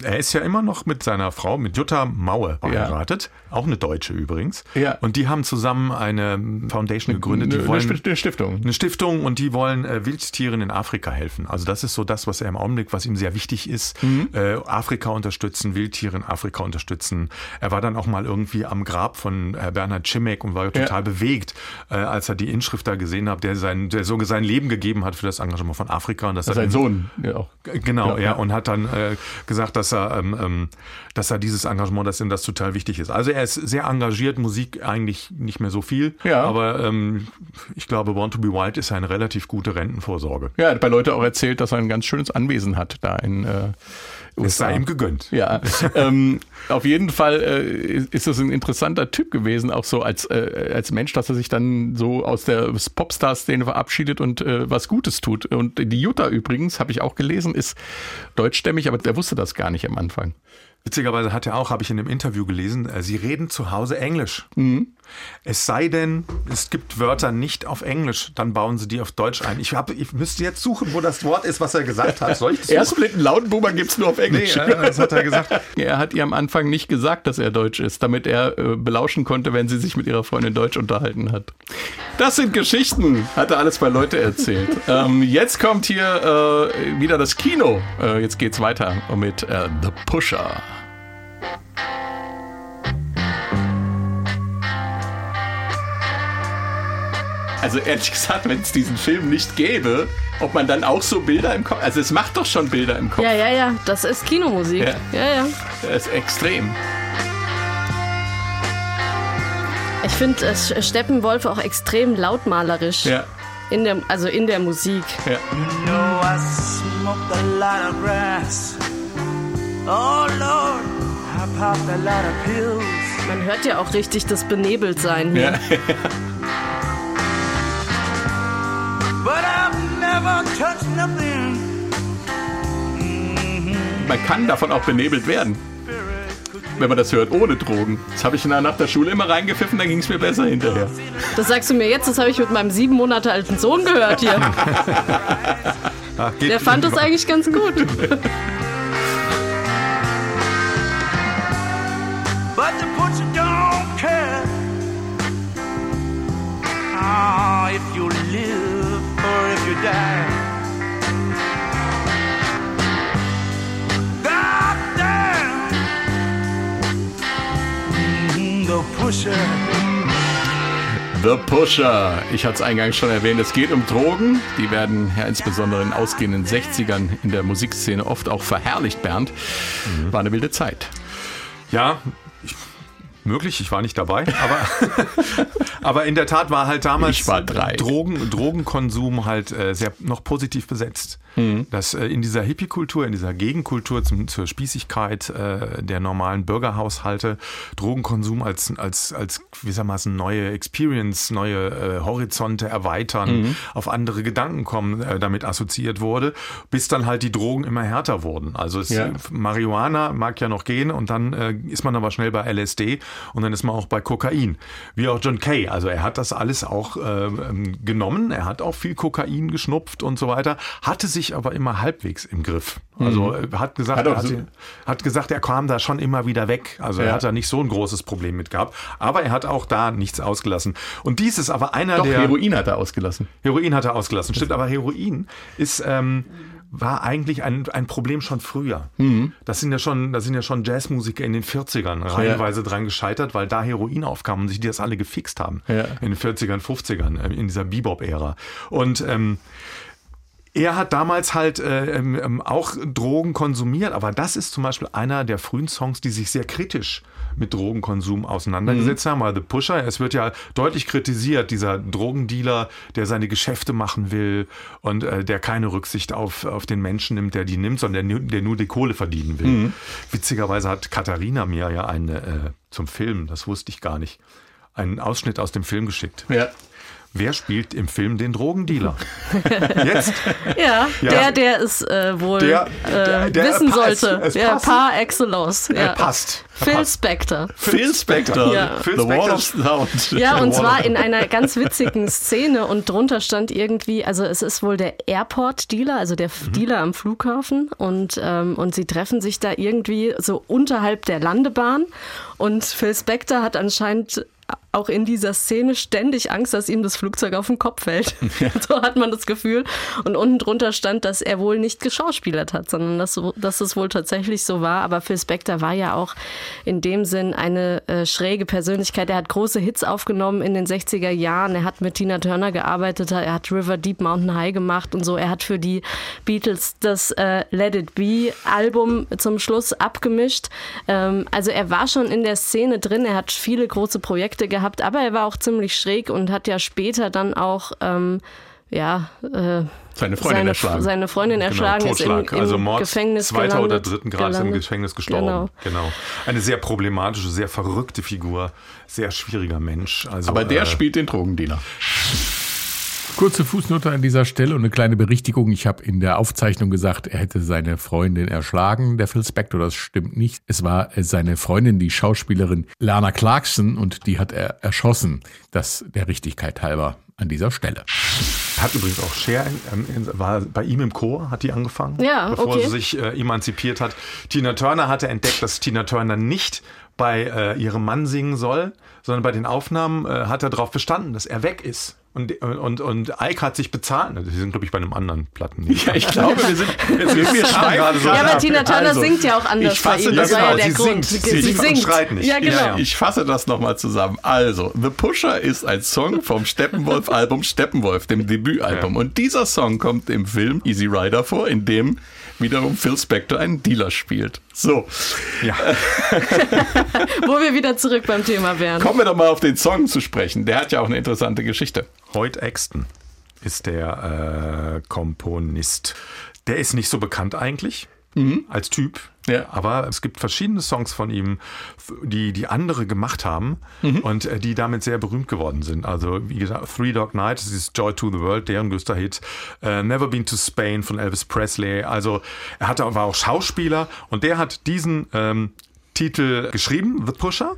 Er ist ja immer noch mit seiner Frau, mit Jutta Maue verheiratet. Auch eine Deutsche übrigens. Ja. Und die haben zusammen eine Foundation gegründet. Die Eine- wollen, eine Sti- eine Stiftung. Eine Stiftung und die wollen äh, Wildtieren in Afrika helfen. Also das ist so das, was er im Augenblick, was ihm sehr wichtig ist. Mhm. Äh, Afrika unterstützen, Wildtiere in Afrika unterstützen. Er war dann auch mal irgendwie am Grab von äh, Bernhard Schimek und war total bewegt, äh, als er die Inschrift da gesehen hat, der sein, der so sein Leben gegeben hat für das Engagement von Afrika. Und dass er Sein Sohn. Ja, auch. Genau, Ja, ja, ja. und hat dann äh, gesagt, dass er, ähm, ähm, dass er dieses Engagement, dass ihm das total wichtig ist. Also er ist sehr engagiert, Musik eigentlich nicht mehr so viel, Ja. aber ähm, ich glaube, Born to be Wild ist eine relativ gute Rentenvorsorge. Ja, er hat bei Leute auch erzählt, dass er ein ganz schönes Anwesen hat da in äh, Es sei ihm gegönnt. Ja, ähm, auf jeden Fall äh, ist es ein interessanter Typ gewesen, auch so als, äh, als Mensch, dass er sich dann so aus der Popstar-Szene verabschiedet und äh, was Gutes tut. Und die Jutta übrigens, habe ich auch gelesen, ist deutschstämmig, aber der wusste das gar nicht am Anfang. Witzigerweise hat er auch, habe ich in dem Interview gelesen, äh, sie reden zu Hause Englisch. Es sei denn, es gibt Wörter nicht auf Englisch, dann bauen sie die auf Deutsch ein. Ich, hab, ich müsste jetzt suchen, wo das Wort ist, was er gesagt hat. Soll ich das suchen? Erstsplitten Lautenboomer gibt's nur auf Englisch. Nee, das hat er gesagt. Er hat ihr am Anfang nicht gesagt, dass er Deutsch ist, damit er äh, belauschen konnte, wenn sie sich mit ihrer Freundin Deutsch unterhalten hat. Das sind Geschichten, hat er alles bei Leute erzählt. ähm, jetzt kommt hier äh, wieder das Kino. Äh, jetzt geht's weiter mit äh, The Pusher. Also ehrlich gesagt, wenn es diesen Film nicht gäbe, ob man dann auch so Bilder im Kopf... Also es macht doch schon Bilder im Kopf. Ja, ja, ja, das ist Kinomusik. Ja. Ja, ja. Das ist extrem. Ich finde äh, Steppenwolf auch extrem lautmalerisch. Ja. In der, also in der Musik. Ja. You know I smoked a lot of grass. Oh Lord, I popped a lot of pills. Man hört ja auch richtig das Benebeltsein hier. Ja. Man kann davon auch benebelt werden. Wenn man das hört, ohne Drogen. Das habe ich nach nach der Schule immer reingepfiffen, dann ging es mir besser hinterher. Das sagst du mir jetzt, das habe ich mit meinem sieben Monate alten Sohn gehört hier. Geht Der fand das eigentlich ganz gut. But the butcher don't care. Ah, if you live or if you die. Pusher. The Pusher. Ich hatte es eingangs schon erwähnt, es geht um Drogen. Die werden ja insbesondere in den ausgehenden 60ern in der Musikszene oft auch verherrlicht, Bernd. War eine wilde Zeit. Ja, ich, möglich, ich war nicht dabei, aber, aber in der Tat war halt damals war. Drogen, Drogenkonsum halt äh, sehr noch positiv besetzt. Mhm. Dass äh, in dieser Hippie-Kultur, in dieser Gegenkultur zum, zur Spießigkeit äh, der normalen Bürgerhaushalte Drogenkonsum als, als, als gewissermaßen neue Experience, neue äh, Horizonte erweitern, Mhm. auf andere Gedanken kommen, äh, damit assoziiert wurde, bis dann halt die Drogen immer härter wurden. Also es, Ja. Marihuana mag ja noch gehen und dann äh, ist man aber schnell bei LSD und dann ist man auch bei Kokain. Wie auch John Kay. Also er hat das alles auch ähm, genommen. Er hat auch viel Kokain geschnupft und so weiter, hatte sich aber immer halbwegs im Griff. Also äh, hat gesagt, Hat er hat, so- hat gesagt, er kam da schon immer wieder weg. Also er Ja. hat da nicht so ein großes Problem mit gehabt. Aber er hat auch da nichts ausgelassen. Und dies ist aber einer Doch, der Heroin hat er ausgelassen. Heroin hat er ausgelassen, stimmt. Aber Heroin ist ähm, war eigentlich ein, ein Problem schon früher. Mhm. Das sind ja schon, da sind ja schon Jazzmusiker in den 40ern reihenweise dran gescheitert, weil da Heroin aufkam und sich die das alle gefixt haben. Ja. In den 40ern, 50ern, äh, in dieser Bebop-Ära. Und ähm, er hat damals halt äh, ähm, ähm, auch Drogen konsumiert, aber das ist zum Beispiel einer der frühen Songs, die sich sehr kritisch mit Drogenkonsum auseinandergesetzt haben. Weil The Pusher, es wird ja deutlich kritisiert, dieser Drogendealer, der seine Geschäfte machen will und äh, der keine Rücksicht auf, auf den Menschen nimmt, der die nimmt, sondern der, nur- der nur die Kohle verdienen will. Witzigerweise hat Katharina mir ja eine äh, zum Film, das wusste ich gar nicht, einen Ausschnitt aus dem Film geschickt. Ja. Wer spielt im Film den Drogendealer? Jetzt? Ja, Ja. der, der es äh, wohl Der- der- äh, der wissen sollte. Es ja, passt. par excellence. Ja. Er passt. Phil. Spector. Phil Spector, Ja. Phil The Wall Spector. of Sound. Ja, und zwar in einer ganz witzigen Szene und drunter stand irgendwie, also es ist wohl der Airport-Dealer, also der Mhm. Dealer am Flughafen und, ähm, und sie treffen sich da irgendwie so unterhalb der Landebahn und Phil Spector hat anscheinend auch in dieser Szene ständig Angst, dass ihm das Flugzeug auf den Kopf fällt. so hat man das Gefühl. Und unten drunter stand, dass er wohl nicht geschauspielert hat, sondern dass, dass es wohl tatsächlich so war. Aber Phil Spector war ja auch in dem Sinn eine äh, schräge Persönlichkeit. Er hat große Hits aufgenommen in den 60er Jahren. Er hat mit Tina Turner gearbeitet. Er hat River Deep Mountain High gemacht und so. Er hat für die Beatles das äh, Let It Be Album zum Schluss abgemischt. Ähm, also er war schon in der Szene drin. Er hat viele große Projekte gehabt, aber er war auch ziemlich schräg und hat ja später dann auch ähm, ja, äh, Seine Freundin seine, erschlagen. seine Freundin erschlagen, ist im, Genau, Totschlag, im also Mord Gefängnis zweiter gelandet, oder dritten Grades im gelandet. Gefängnis gestorben. Genau. Genau. Eine sehr problematische, sehr verrückte Figur, sehr schwieriger Mensch. Also, Aber der äh, spielt den Drogendealer. Kurze Fußnote an dieser Stelle und eine kleine Berichtigung. Ich habe in der Aufzeichnung gesagt, er hätte seine Freundin erschlagen, der Phil Spector. Das stimmt nicht. Es war äh, seine Freundin, die Schauspielerin Lana Clarkson, und die hat er erschossen. Das der Richtigkeit halber an dieser Stelle. Hat übrigens auch Cher, ähm, war bei ihm im Chor, hat die angefangen, Ja, bevor okay. sie sich äh, emanzipiert hat. Tina Turner hatte entdeckt, dass Tina Turner nicht bei äh, ihrem Mann singen soll, sondern bei den Aufnahmen äh, hat er darauf bestanden, dass er weg ist. Und, und, und Ike hat sich bezahlt. Die sind, glaube ich, bei einem anderen Platten. Ja, ich glaube, wir sind jetzt wir, wir gerade so Ja, aber ab. Tina Turner Also, singt ja auch anders ich bei fasse ihm. das Das war ja genau, der sie Grund. singt. Sie singt und schreit nicht. Ja, genau. Ja, ja. Ich fasse das nochmal zusammen. Also, The Pusher ist ein Song vom Steppenwolf-Album Steppenwolf, dem Debütalbum. Ja. Und dieser Song kommt im Film Easy Rider vor, in dem wiederum Phil Spector einen Dealer spielt. So, Ja. Wo wir wieder zurück beim Thema wären. kommen wir doch mal auf den Song zu sprechen. Der hat ja auch eine interessante Geschichte. Hoyt Axton ist der äh, Komponist. Der ist nicht so bekannt eigentlich als Typ. Ja. Aber es gibt verschiedene Songs von ihm, die, die andere gemacht haben und äh, die damit sehr berühmt geworden sind. Also, wie gesagt, Three Dog Night, das ist Joy to the World, deren größter Hit. Äh, Never Been to Spain von Elvis Presley. Also, er hatte, war auch Schauspieler und der hat diesen ähm, Titel geschrieben, The Pusher.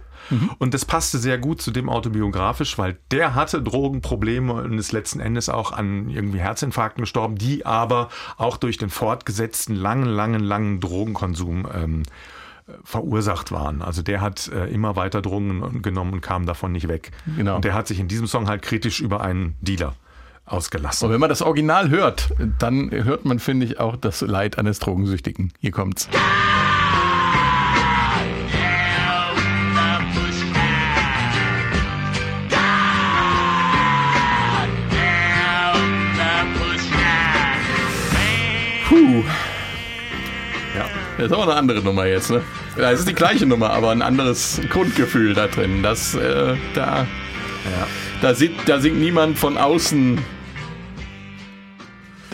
Und das passte sehr gut zu dem autobiografisch, weil der hatte Drogenprobleme und ist letzten Endes auch an irgendwie Herzinfarkten gestorben, die aber auch durch den fortgesetzten langen, langen, langen Drogenkonsum ähm, äh, verursacht waren. Also der hat äh, immer weiter Drogen genommen und kam davon nicht weg. Genau. Und der hat sich in diesem Song halt kritisch über einen Dealer ausgelassen. Und wenn man das Original hört, dann hört man, finde ich, auch das Leid eines Drogensüchtigen. Hier kommt's. Down Ja, das ist aber eine andere Nummer jetzt, ne? Ja, es ist die gleiche Nummer, aber ein anderes Grundgefühl da drin. Das, äh, da, ja. da, singt, da singt niemand von außen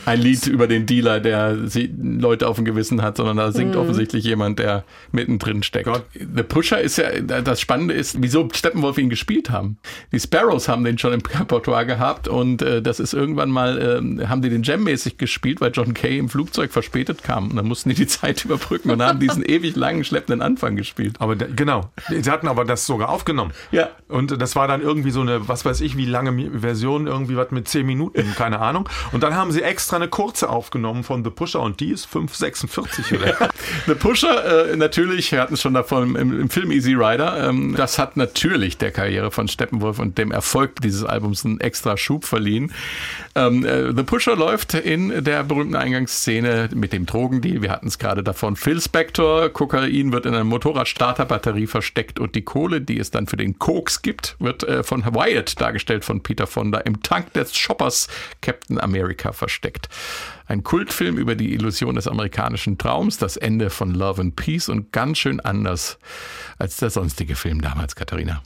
ein Lied über den Dealer, der sie Leute auf dem Gewissen hat, sondern da singt offensichtlich jemand, der mittendrin steckt. The Pusher ist ja, das Spannende ist, wieso Steppenwolf ihn gespielt haben. Die Sparrows haben den schon im Repertoire gehabt und äh, das ist irgendwann mal, äh, haben die den Jam-mäßig gespielt, weil John Kay im Flugzeug verspätet kam und dann mussten die die Zeit überbrücken und haben diesen ewig langen, schleppenden Anfang gespielt. Aber da, genau, sie hatten aber das sogar aufgenommen. Ja. Und das war dann irgendwie so eine, was weiß ich, wie lange Version, irgendwie was mit 10 Minuten, keine Ahnung. Und dann haben sie extra eine kurze aufgenommen von The Pusher und die ist 5,46 oder? The Pusher, äh, natürlich, wir hatten es schon davon im, im Film Easy Rider, ähm, das hat natürlich der Karriere von Steppenwolf und dem Erfolg dieses Albums einen extra Schub verliehen. Ähm, äh, The Pusher läuft in der berühmten Eingangsszene mit dem Drogendeal, wir hatten es gerade davon, Phil Spector, Kokain wird in einer Motorradstarterbatterie versteckt und die Kohle, die es dann für den Koks gibt, wird äh, von Wyatt, dargestellt von Peter Fonda, im Tank des Shoppers Captain America versteckt. Ein Kultfilm über die Illusion des amerikanischen Traums, das Ende von Love and Peace und ganz schön anders als der sonstige Film damals, Katharina.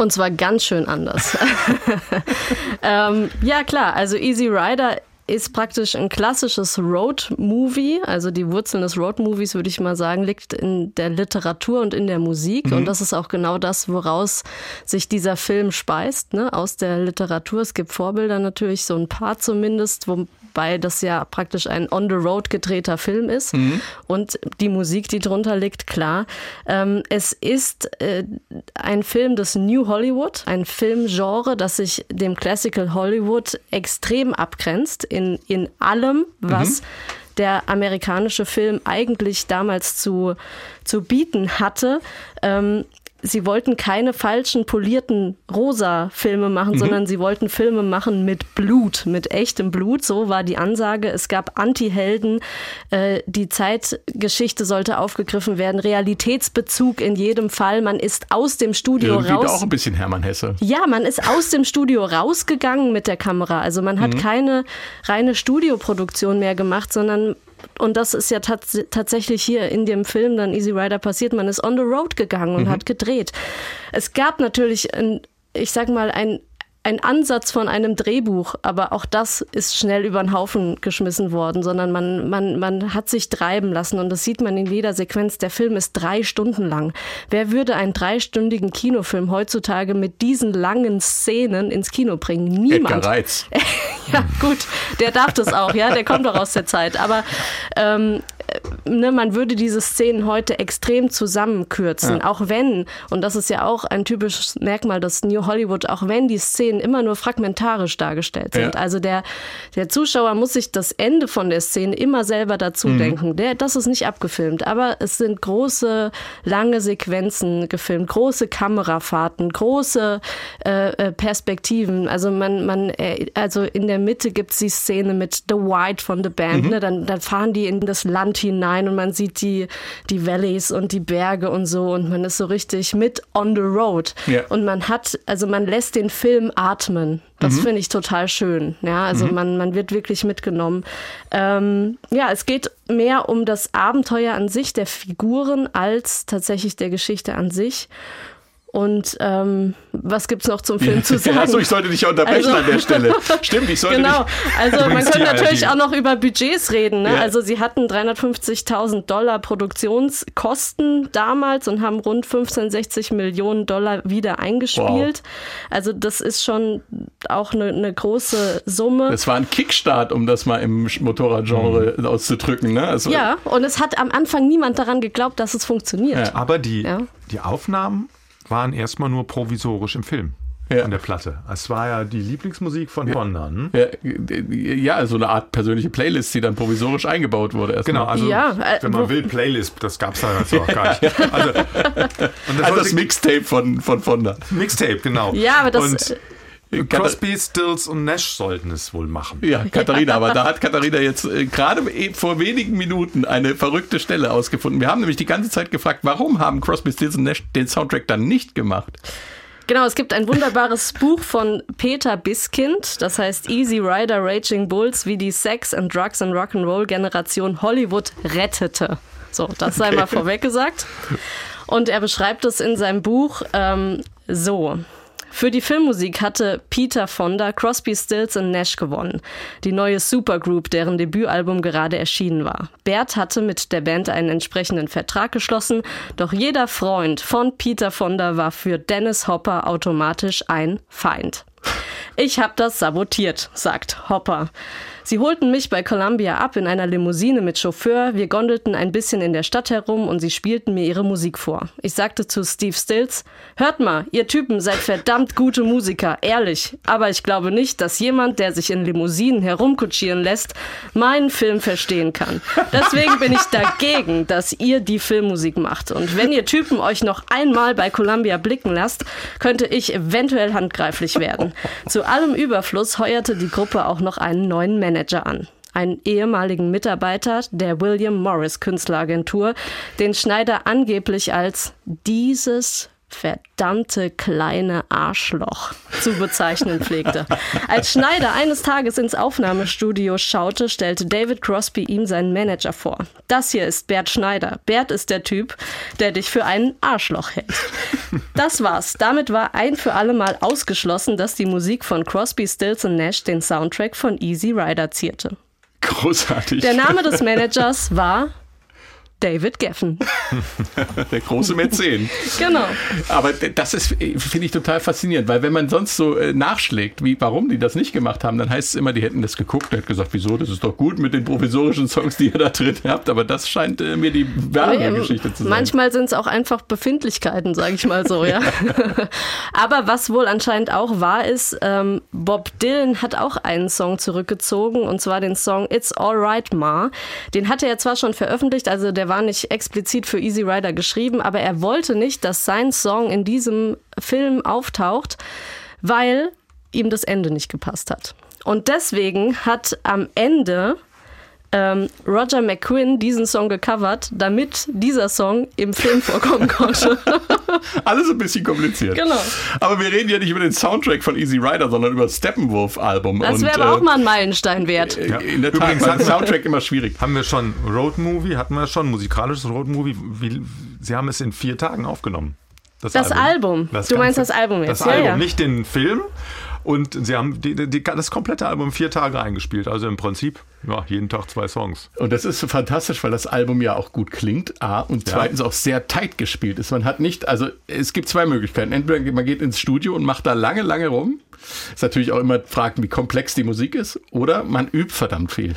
Und zwar ganz schön anders. ähm, ja, klar, also Easy Rider ist praktisch ein klassisches Road-Movie. Also die Wurzeln des Road-Movies, würde ich mal sagen, liegt in der Literatur und in der Musik. Und das ist auch genau das, woraus sich dieser Film speist, ne? aus der Literatur. Es gibt Vorbilder natürlich, so ein paar zumindest, wobei das ja praktisch ein on-the-road gedrehter Film ist. Und die Musik, die drunter liegt, klar. Ähm, es ist äh, ein Film des New Hollywood, ein Filmgenre, das sich dem Classical Hollywood extrem abgrenzt in, in allem, was der amerikanische Film eigentlich damals zu, zu bieten hatte. Ähm, sie wollten keine falschen, polierten Rosa-Filme machen, sondern sie wollten Filme machen mit Blut, mit echtem Blut. So war die Ansage. Es gab Anti-Helden. Äh, die Zeitgeschichte sollte aufgegriffen werden. Realitätsbezug in jedem Fall. Man ist aus dem Studio Irgendwie raus. auch ein bisschen Hermann Hesse. Ja, man ist aus dem Studio rausgegangen mit der Kamera. Also man hat keine reine Studioproduktion mehr gemacht, sondern und das ist ja tats tatsächlich hier in dem Film dann Easy Rider passiert. Man ist on the road gegangen und hat gedreht. Es gab natürlich, ein, ich sag mal, ein ein Ansatz von einem Drehbuch, aber auch das ist schnell über den Haufen geschmissen worden, sondern man, man, man hat sich treiben lassen und das sieht man in jeder Sequenz. Der Film ist drei Stunden lang. Wer würde einen dreistündigen Kinofilm heutzutage mit diesen langen Szenen ins Kino bringen? Niemand. Edgar Reitz. Ja, gut, der darf das auch, ja, der kommt doch aus der Zeit. Aber ähm, äh, ne, man würde diese Szenen heute extrem zusammenkürzen, auch wenn, und das ist ja auch ein typisches Merkmal des New Hollywood, auch wenn die Szenen immer nur fragmentarisch dargestellt sind. Ja. Also der, der Zuschauer muss sich das Ende von der Szene immer selber dazu denken. Der, das ist nicht abgefilmt, aber es sind große, lange Sequenzen gefilmt, große Kamerafahrten, große äh, äh, Perspektiven. Also man, man, äh, also in der Mitte gibt es die Szene mit The White von The Band. Ne? Dann, dann fahren die in das Land hinein und man sieht die, die Valleys und die Berge und so und man ist so richtig mit on the road. Ja. Und man hat, also man lässt den Film atmen. Das finde ich total schön. Ja, also man, man wird wirklich mitgenommen. Ähm, ja, es geht mehr um das Abenteuer an sich der Figuren als tatsächlich der Geschichte an sich. Und ähm, was gibt's noch zum Film zu sagen? Achso, ich sollte dich ja unterbrechen Also- an der Stelle. Stimmt, ich sollte Genau, dich. also man könnte natürlich auch noch über Budgets reden. Ne? Ja. Also sie hatten 350.000 Dollar Produktionskosten damals und haben rund 15, 60 Millionen Dollar wieder eingespielt. Also das ist schon auch eine, eine große Summe. Das war ein Kickstart, um das mal im Motorradgenre auszudrücken. Ne? Also, ja, und es hat am Anfang niemand daran geglaubt, dass es funktioniert. Aber die, Ja. die Aufnahmen waren erstmal nur provisorisch im Film. Ja. An der Platte. Es war ja die Lieblingsmusik von Honda. hm? Ja, ja, also eine Art persönliche Playlist, die dann provisorisch eingebaut wurde. erstmal. Genau, also Ja, äh, wenn man will, Playlist, das gab es damals auch gar nicht. Also, und das Also das Mixtape von, von Fonda. Mixtape, genau. Ja, aber das- Und Crosby, Stills und Nash sollten es wohl machen. Ja, Katharina, aber da hat Katharina jetzt äh, gerade e- vor wenigen Minuten eine verrückte Stelle ausgefunden. Wir haben nämlich die ganze Zeit gefragt, warum haben Crosby, Stills und Nash den Soundtrack dann nicht gemacht? Genau, es gibt ein wunderbares Buch von Peter Biskind, das heißt Easy Rider Raging Bulls, wie die Sex and Drugs and Rock'n'Roll Generation Hollywood rettete. So, das sei mal vorweg gesagt. Und er beschreibt es in seinem Buch ähm, so. Für die Filmmusik hatte Peter Fonda Crosby, Stills und Nash gewonnen, die neue Supergroup, deren Debütalbum gerade erschienen war. Bert hatte mit der Band einen entsprechenden Vertrag geschlossen, doch jeder Freund von Peter Fonda war für Dennis Hopper automatisch ein Feind. Ich habe das sabotiert, sagt Hopper. Sie holten mich bei Columbia ab in einer Limousine mit Chauffeur. Wir gondelten ein bisschen in der Stadt herum und sie spielten mir ihre Musik vor. Ich sagte zu Steve Stills, hört mal, ihr Typen seid verdammt gute Musiker, ehrlich. Aber ich glaube nicht, dass jemand, der sich in Limousinen herumkutschieren lässt, meinen Film verstehen kann. Deswegen bin ich dagegen, dass ihr die Filmmusik macht. Und wenn ihr Typen euch noch einmal bei Columbia blicken lasst, könnte ich eventuell handgreiflich werden. Zu allem Überfluss heuerte die Gruppe auch noch einen neuen Manager an. Einen ehemaligen Mitarbeiter der William Morris Künstleragentur, den Schneider angeblich als dieses verdammte kleine Arschloch zu bezeichnen pflegte. Als Schneider eines Tages ins Aufnahmestudio schaute, stellte David Crosby ihm seinen Manager vor. Das hier ist Bert Schneider. Bert ist der Typ, der dich für einen Arschloch hält. Das war's. Damit war ein für alle Mal ausgeschlossen, dass die Musik von Crosby, Stills und Nash den Soundtrack von Easy Rider zierte. Großartig. Der Name des Managers war David Geffen. Der große Mäzen. Genau. Aber das ist, finde ich, total faszinierend, weil wenn man sonst so äh, nachschlägt, wie, warum die das nicht gemacht haben, dann heißt es immer, die hätten das geguckt, der hat gesagt, wieso, das ist doch gut mit den provisorischen Songs, die ihr da drin habt, aber das scheint äh, mir die wahre Nee, Geschichte zu sein. Manchmal sind es auch einfach Befindlichkeiten, sage ich mal so, ja. Aber was wohl anscheinend auch wahr ist, ähm, Bob Dylan hat auch einen Song zurückgezogen und zwar den Song It's Alright Ma. Den hatte er zwar schon veröffentlicht, also der war nicht explizit für Easy Rider geschrieben, aber er wollte nicht, dass sein Song in diesem Film auftaucht, weil ihm das Ende nicht gepasst hat. Und deswegen hat am Ende ähm, Roger McQuinn diesen Song gecovert, damit dieser Song im Film vorkommen konnte. Alles ein bisschen kompliziert. Genau. Aber wir reden ja nicht über den Soundtrack von Easy Rider, sondern über das Steppenwolf-Album. Das Und, wäre aber auch äh, mal ein Meilenstein wert. äh, In der Tat, Übrigens Soundtrack immer schwierig. Haben wir schon Road Movie, hatten wir schon, musikalisches Road Movie. Wie, Sie haben es in vier Tagen aufgenommen. Das Album. Du meinst das Album jetzt, Das ja, Album, ja. nicht den Film. Und sie haben die, die, das komplette Album vier Tage eingespielt. Also im Prinzip, ja, jeden Tag zwei Songs. Und das ist fantastisch, weil das Album ja auch gut klingt, A, und Ja. zweitens auch sehr tight gespielt ist. Man hat nicht, also es gibt zwei Möglichkeiten. Entweder man geht ins Studio und macht da lange, lange rum. Ist natürlich auch immer fragen, wie komplex die Musik ist. Oder man übt verdammt viel.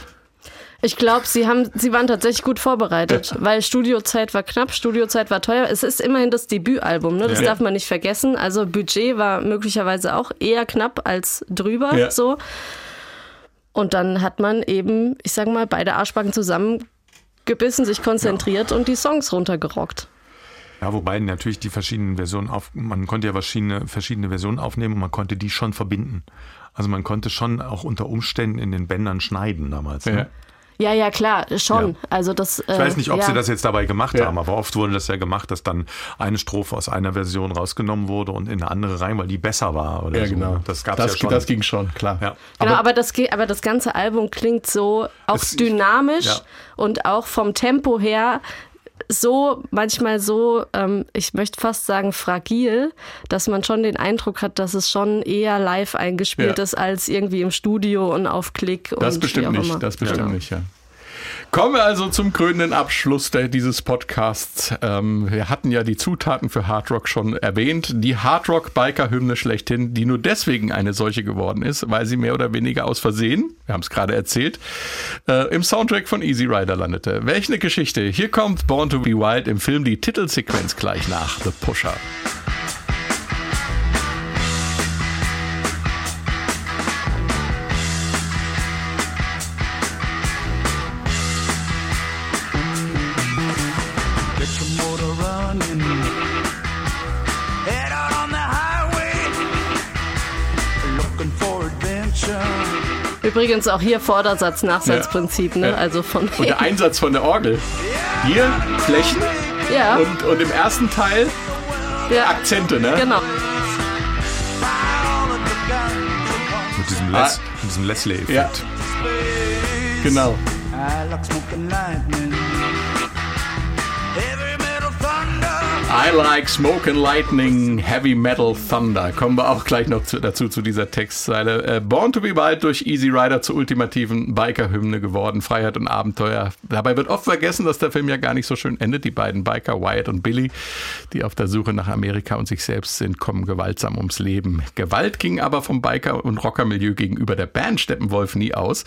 Ich glaube, sie haben, sie waren tatsächlich gut vorbereitet, weil Studiozeit war knapp, Studiozeit war teuer. Es ist immerhin das Debütalbum, ne? Das Ja. darf man nicht vergessen. Also Budget war möglicherweise auch eher knapp als drüber, Ja. so. Und dann hat man eben, ich sag mal, beide Arschbacken zusammengebissen, sich konzentriert und die Songs runtergerockt. Ja, wobei natürlich die verschiedenen Versionen auf, man konnte ja verschiedene, verschiedene Versionen aufnehmen und man konnte die schon verbinden. Also man konnte schon auch unter Umständen in den Bändern schneiden damals. Ne? Ja, ja, klar, schon. Ja. Also das. Ich weiß nicht, ob ja. sie das jetzt dabei gemacht Ja. haben, aber oft wurde das ja gemacht, dass dann eine Strophe aus einer Version rausgenommen wurde und in eine andere rein, weil die besser war oder Ja, so. genau. Das gab's das, ja schon. das ging schon, klar. ja. Genau, aber, das, ge- aber das ganze Album klingt so auch Es- dynamisch ja. und auch vom Tempo her so manchmal so, ähm, ich möchte fast sagen fragil, dass man schon den Eindruck hat, dass es schon eher live eingespielt Ja. ist als irgendwie im Studio und auf Klick. Das und bestimmt nicht, das bestimmt Genau. nicht, ja. Kommen wir also zum krönenden Abschluss dieses Podcasts. Ähm, wir hatten ja die Zutaten für Hard Rock schon erwähnt. Die Hard Rock Biker Hymne schlechthin, die nur deswegen eine solche geworden ist, weil sie mehr oder weniger aus Versehen, wir haben es gerade erzählt, äh, im Soundtrack von Easy Rider landete. Welch eine Geschichte. Hier kommt Born to be Wild im Film die Titelsequenz gleich nach The Pusher. Übrigens auch hier Vordersatz-Nachsatzprinzip, ne? Ja. Also von Und der Einsatz von der Orgel. Hier Flächen ja, und, und im ersten Teil ja, Akzente, ne? genau. Mit diesem, Les, mit diesem Leslie-Effekt. Ja. Genau. I like smoking lightning. I like smoke and lightning, heavy metal thunder. Kommen wir auch gleich noch zu, dazu zu dieser Textzeile. Äh, Born to be Wild durch Easy Rider zur ultimativen Biker-Hymne geworden. Freiheit und Abenteuer. Dabei wird oft vergessen, dass der Film ja gar nicht so schön endet. Die beiden Biker, Wyatt und Billy, die auf der Suche nach Amerika und sich selbst sind, kommen gewaltsam ums Leben. Gewalt ging aber vom Biker- und Rocker-Milieu gegenüber der Band Steppenwolf nie aus.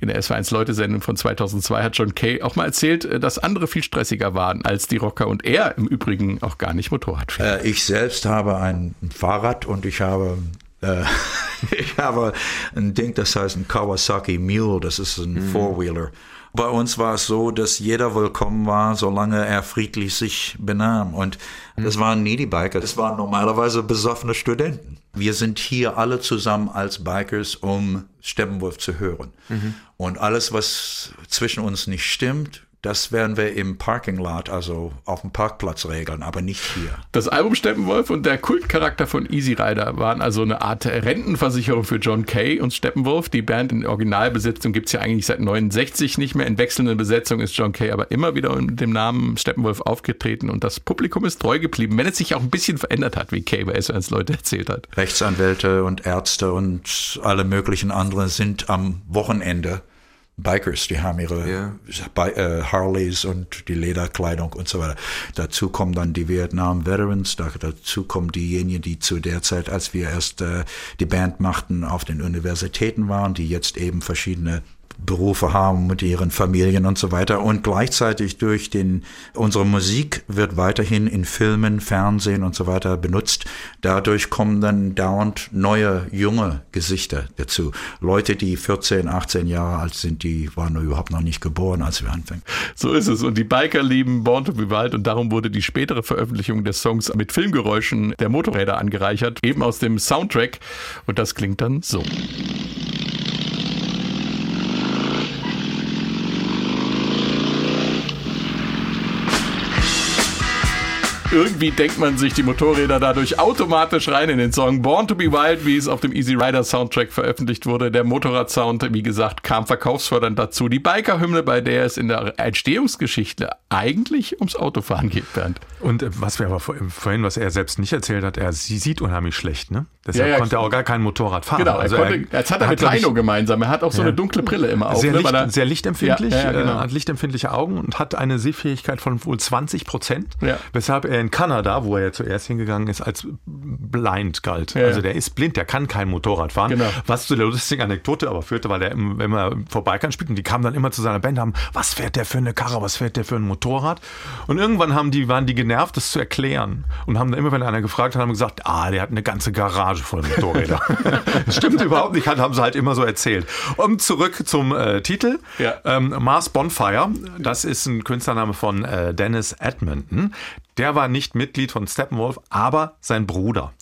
In der SW1-Leute-Sendung von 2002 hat John Kay auch mal erzählt, äh, dass andere viel stressiger waren als die Rocker und er im Übrigen auch gar nicht Motorrad fährt. Äh, ich selbst habe ein Fahrrad und ich habe äh, ich habe ein Ding, das heißt ein Kawasaki Mule, das ist ein Four-Wheeler. Bei uns war es so, dass jeder willkommen war, solange er friedlich sich benahm. Und das waren nie die Biker, das waren normalerweise besoffene Studenten. Wir sind hier alle zusammen als Bikers, um Steppenwolf zu hören. Und alles, was zwischen uns nicht stimmt, das werden wir im Parking Lot, also auf dem Parkplatz regeln, aber nicht hier. Das Album Steppenwolf und der Kultcharakter von Easy Rider waren also eine Art Rentenversicherung für John Kay und Steppenwolf. Die Band in Originalbesetzung gibt's ja eigentlich seit 69 nicht mehr. In wechselnden Besetzung ist John Kay aber immer wieder unter dem Namen Steppenwolf aufgetreten und das Publikum ist treu geblieben, wenn es sich auch ein bisschen verändert hat, wie Kay bei SOS Leute erzählt hat. Rechtsanwälte und Ärzte und alle möglichen anderen sind am Wochenende Bikers, die haben ihre Bi äh, Harleys und die Lederkleidung und so weiter. Dazu kommen dann die Vietnam Veterans, da, dazu kommen diejenigen, die zu der Zeit, als wir erst äh, die Band machten, auf den Universitäten waren, die jetzt eben verschiedene Berufe haben mit ihren Familien und so weiter. Und gleichzeitig durch den, unsere Musik wird weiterhin in Filmen, Fernsehen und so weiter benutzt. Dadurch kommen dann dauernd neue, junge Gesichter dazu. Leute, die 14, 18 Jahre alt sind, die waren überhaupt noch nicht geboren, als wir anfingen. So ist es. Und die Biker lieben Born to be Wild und darum wurde die spätere Veröffentlichung des Songs mit Filmgeräuschen der Motorräder angereichert, eben aus dem Soundtrack. Und das klingt dann so. Irgendwie denkt man sich die Motorräder dadurch automatisch rein in den Song Born to be Wild, wie es auf dem Easy Rider Soundtrack veröffentlicht wurde. Der Motorrad-Sound, wie gesagt, kam verkaufsfördernd dazu. Die Biker-Hymne, bei der es in der Entstehungsgeschichte eigentlich ums Autofahren geht, Bernd. Und äh, was wir aber vor- vorhin, was er selbst nicht erzählt hat, er sie sieht unheimlich schlecht, ne? Deshalb Ja, ja, konnte er auch gar kein Motorrad fahren. Genau, Also er konnte, jetzt hat er mit Rhino gemeinsam. Er hat auch so Ja. eine dunkle Brille immer auf. sehr, ne, licht, er- sehr lichtempfindlich, ja, genau. äh, hat lichtempfindliche Augen und hat eine Sehfähigkeit von wohl 20 Prozent, weshalb er in Kanada, wo er ja zuerst hingegangen ist, als blind galt. Ja. Also der ist blind, der kann kein Motorrad fahren. Genau. Was zu der lustigen Anekdote aber führte, weil er im- wenn wir vorbeikam spielt und die kamen dann immer zu seiner Band, haben, was fährt der für eine Karre, was fährt der für ein Motorrad? Und irgendwann haben die, waren die genervt, das zu erklären und haben dann immer, wenn einer gefragt hat, haben gesagt, ah, der hat eine ganze Garage voll Motorräder. das stimmt überhaupt nicht, haben sie halt immer so erzählt. Und zurück zum äh, Titel. Ja. Ähm, Mars Bonfire, das ist ein Künstlername von äh, Dennis Edmonton. Der war nicht Mitglied von Steppenwolf, aber sein Bruder.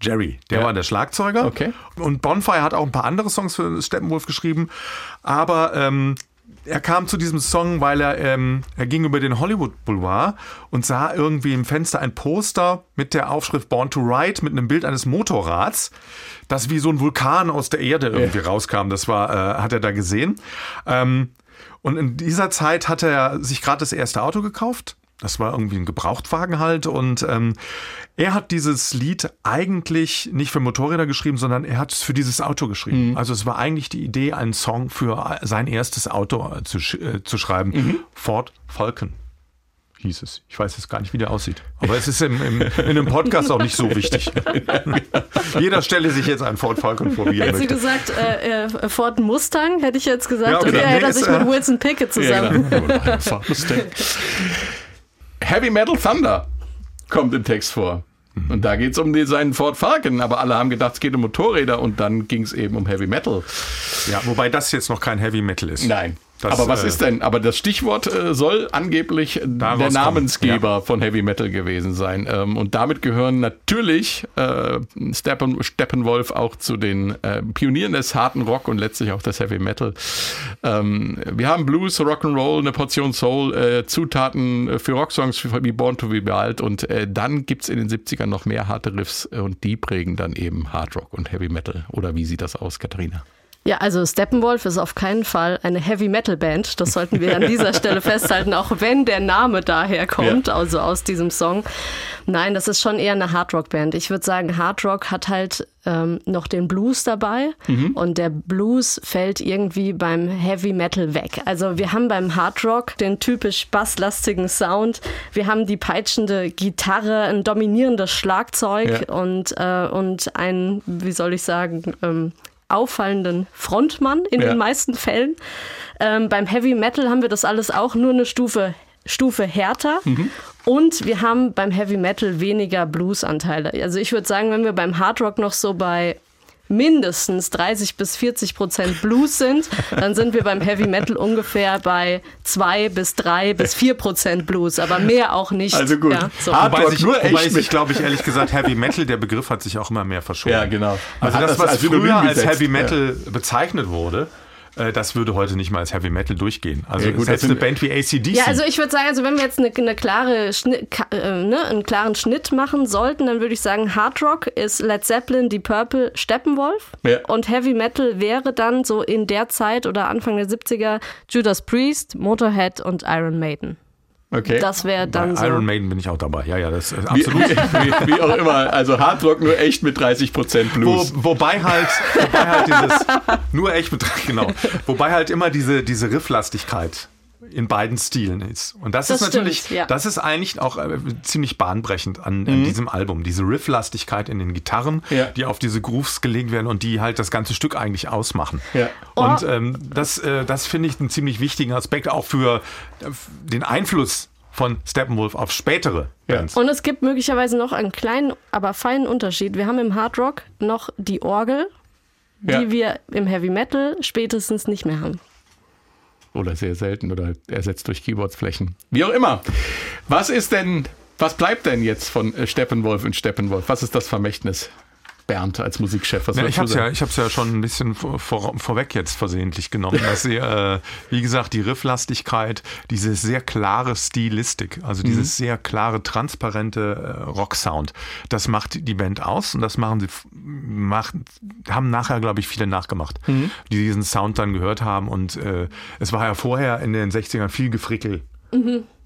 Jerry, der Ja. war der Schlagzeuger. Okay. Und Bonfire hat auch ein paar andere Songs für Steppenwolf geschrieben. Aber ähm, er kam zu diesem Song, weil er, ähm, er ging über den Hollywood Boulevard und sah irgendwie im Fenster ein Poster mit der Aufschrift Born to Ride mit einem Bild eines Motorrads, das wie so ein Vulkan aus der Erde irgendwie rauskam. Das war, äh, hat er da gesehen. Ähm, und in dieser Zeit hat er sich gerade das erste Auto gekauft. Das war irgendwie ein Gebrauchtwagen halt. Und ähm, er hat dieses Lied eigentlich nicht für Motorräder geschrieben, sondern er hat es für dieses Auto geschrieben. Also es war eigentlich die Idee, einen Song für sein erstes Auto äh, zu, äh, zu schreiben. Ford Falcon hieß es. Ich weiß jetzt gar nicht, wie der aussieht. Aber es ist im, im, in einem Podcast auch nicht so wichtig. Jeder stelle sich jetzt einen Ford Falcon vor, wie er Hättest du gesagt, äh, äh, Ford Mustang, hätte ich jetzt gesagt. Ja, okay, dann- hätte er nee, sich ist, mit äh, Wilson Pickett zusammen. Ja, genau. Mustang. Heavy Metal Thunder kommt im Text vor. Und da geht es um den, seinen Ford Falcon, aber alle haben gedacht, es geht um Motorräder und dann ging es eben um Heavy Metal. Ja, wobei das jetzt noch kein Heavy Metal ist. Nein. Das, aber was äh, ist denn? Aber das Stichwort äh, soll angeblich der Namensgeber von Heavy Metal gewesen sein. Ähm, und damit gehören natürlich äh, Steppen, Steppenwolf auch zu den äh, Pionieren des harten Rock und letztlich auch des Heavy Metal. Ähm, wir haben Blues, Rock'n'Roll, eine Portion Soul, äh, Zutaten für Rocksongs wie Born to Be Wild und äh, dann gibt's in den 70ern noch mehr harte Riffs äh, und die prägen dann eben Hard Rock und Heavy Metal. Oder wie sieht das aus, Katharina? Ja, also Steppenwolf ist auf keinen Fall eine Heavy Metal Band. Das sollten wir an dieser Stelle festhalten, auch wenn der Name daher kommt, Ja. also aus diesem Song. Nein, das ist schon eher eine Hardrock Band. Ich würde sagen, Hardrock hat halt ähm, noch den Blues dabei und der Blues fällt irgendwie beim Heavy Metal weg. Also wir haben beim Hardrock den typisch basslastigen Sound, wir haben die peitschende Gitarre, ein dominierendes Schlagzeug Ja. und, äh, und ein, wie soll ich sagen, ähm, auffallenden Frontmann in Ja. den meisten Fällen. Ähm, beim Heavy Metal haben wir das alles auch nur eine Stufe, Stufe härter. Mhm. Und wir haben beim Heavy Metal weniger Blues-Anteile. Also ich würde sagen, wenn wir beim Hard Rock noch so bei mindestens 30 bis 40 Prozent Blues sind, dann sind wir beim Heavy Metal ungefähr bei 2 bis 3 bis 4 Prozent Blues, aber mehr auch nicht. Also gut. Ja, so. Wobei sich, nur wobei echt sich, mit- glaube ich, ehrlich gesagt, Heavy Metal, der Begriff hat sich auch immer mehr verschoben. Ja, genau. Also das, das was als früher als Heavy ja. Metal bezeichnet wurde, das würde heute nicht mal als Heavy Metal durchgehen. Also Ja, gut, selbst eine Band wie ACDC. Ja, also ich würde sagen, also wenn wir jetzt eine, eine klare Schnitt, äh, ne, einen klaren Schnitt machen sollten, dann würde ich sagen, Hard Rock ist Led Zeppelin, die Purple, Steppenwolf Ja. und Heavy Metal wäre dann so in der Zeit oder Anfang der 70er Judas Priest, Motorhead und Iron Maiden. Okay. Das wäre Bei dann so. Iron Maiden bin ich auch dabei. Ja, ja, das ist wie, absolut. wie, wie auch immer. Also Hardrock nur echt mit 30 Prozent Wo, Blues. wobei halt, wobei halt dieses, nur echt mit, genau, wobei halt immer diese, diese Rifflastigkeit in beiden Stilen ist. Und das, Das ist natürlich, stimmt, ja. das ist eigentlich auch äh, ziemlich bahnbrechend an, an diesem Album. Diese Rifflastigkeit in den Gitarren, Ja. die auf diese Grooves gelegt werden und die halt das ganze Stück eigentlich ausmachen. Ja. Und Oh. ähm, das, äh, das finde ich einen ziemlich wichtigen Aspekt auch für äh, den Einfluss von Steppenwolf auf spätere Ja. Bands. Und es gibt möglicherweise noch einen kleinen, aber feinen Unterschied. Wir haben im Hard Rock noch die Orgel, die Ja. wir im Heavy Metal spätestens nicht mehr haben. Oder sehr selten oder ersetzt durch Keyboardsflächen. Wie auch immer. Was ist denn, was bleibt denn jetzt von äh, Steppenwolf und Steppenwolf? Was ist das Vermächtnis? Bernd als Musikchef, was Ja, ich habe es ja, ich hab's ja schon ein bisschen vor, vor, vorweg jetzt versehentlich genommen, dass sie, äh, wie gesagt, die Rifflastigkeit, diese sehr klare Stilistik, also dieses sehr klare, transparente äh, Rocksound, das macht die Band aus und das machen sie, macht, haben nachher, glaube ich, viele nachgemacht, die diesen Sound dann gehört haben und äh, es war ja vorher in den 60ern viel Gefrickel.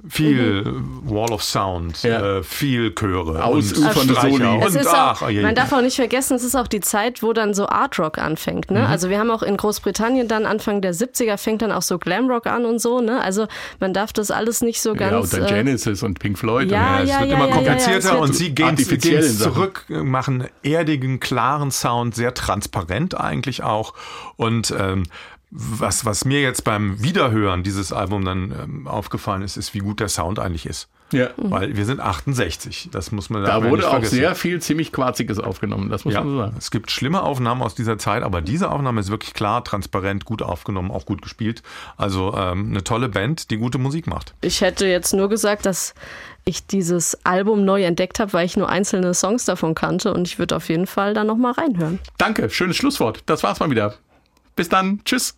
Viel Wall of Sound, Ja. äh, viel Chöre, Ausufernde Soli. Es und ist ach, auch, man darf auch nicht vergessen, es ist auch die Zeit, wo dann so Art Rock anfängt. Mhm. Ne? Also wir haben auch in Großbritannien dann Anfang der 70er fängt dann auch so Glamrock an und so. Ne? Also man darf das alles nicht so Ja, ganz. und dann äh, Genesis und Pink Floyd. ja, und, es ja, wird ja, immer ja, komplizierter ja, es wird und sie gehen, zurück, machen erdigen, klaren Sound, sehr transparent eigentlich auch. Und ähm, was, was mir jetzt beim Wiederhören dieses Album dann ähm, aufgefallen ist, ist, wie gut der Sound eigentlich ist. ja. Weil wir sind 68, das muss man Da darf man wurde nicht auch vergessen. sehr viel ziemlich Quarziges aufgenommen, das muss ja, man so sagen. es gibt schlimme Aufnahmen aus dieser Zeit, aber diese Aufnahme ist wirklich klar, transparent, gut aufgenommen, auch gut gespielt. Also ähm, eine tolle Band, die gute Musik macht. Ich hätte jetzt nur gesagt, dass ich dieses Album neu entdeckt habe, weil ich nur einzelne Songs davon kannte und ich würde auf jeden Fall da nochmal reinhören. Danke, schönes Schlusswort. Das war's mal wieder. Bis dann. Tschüss.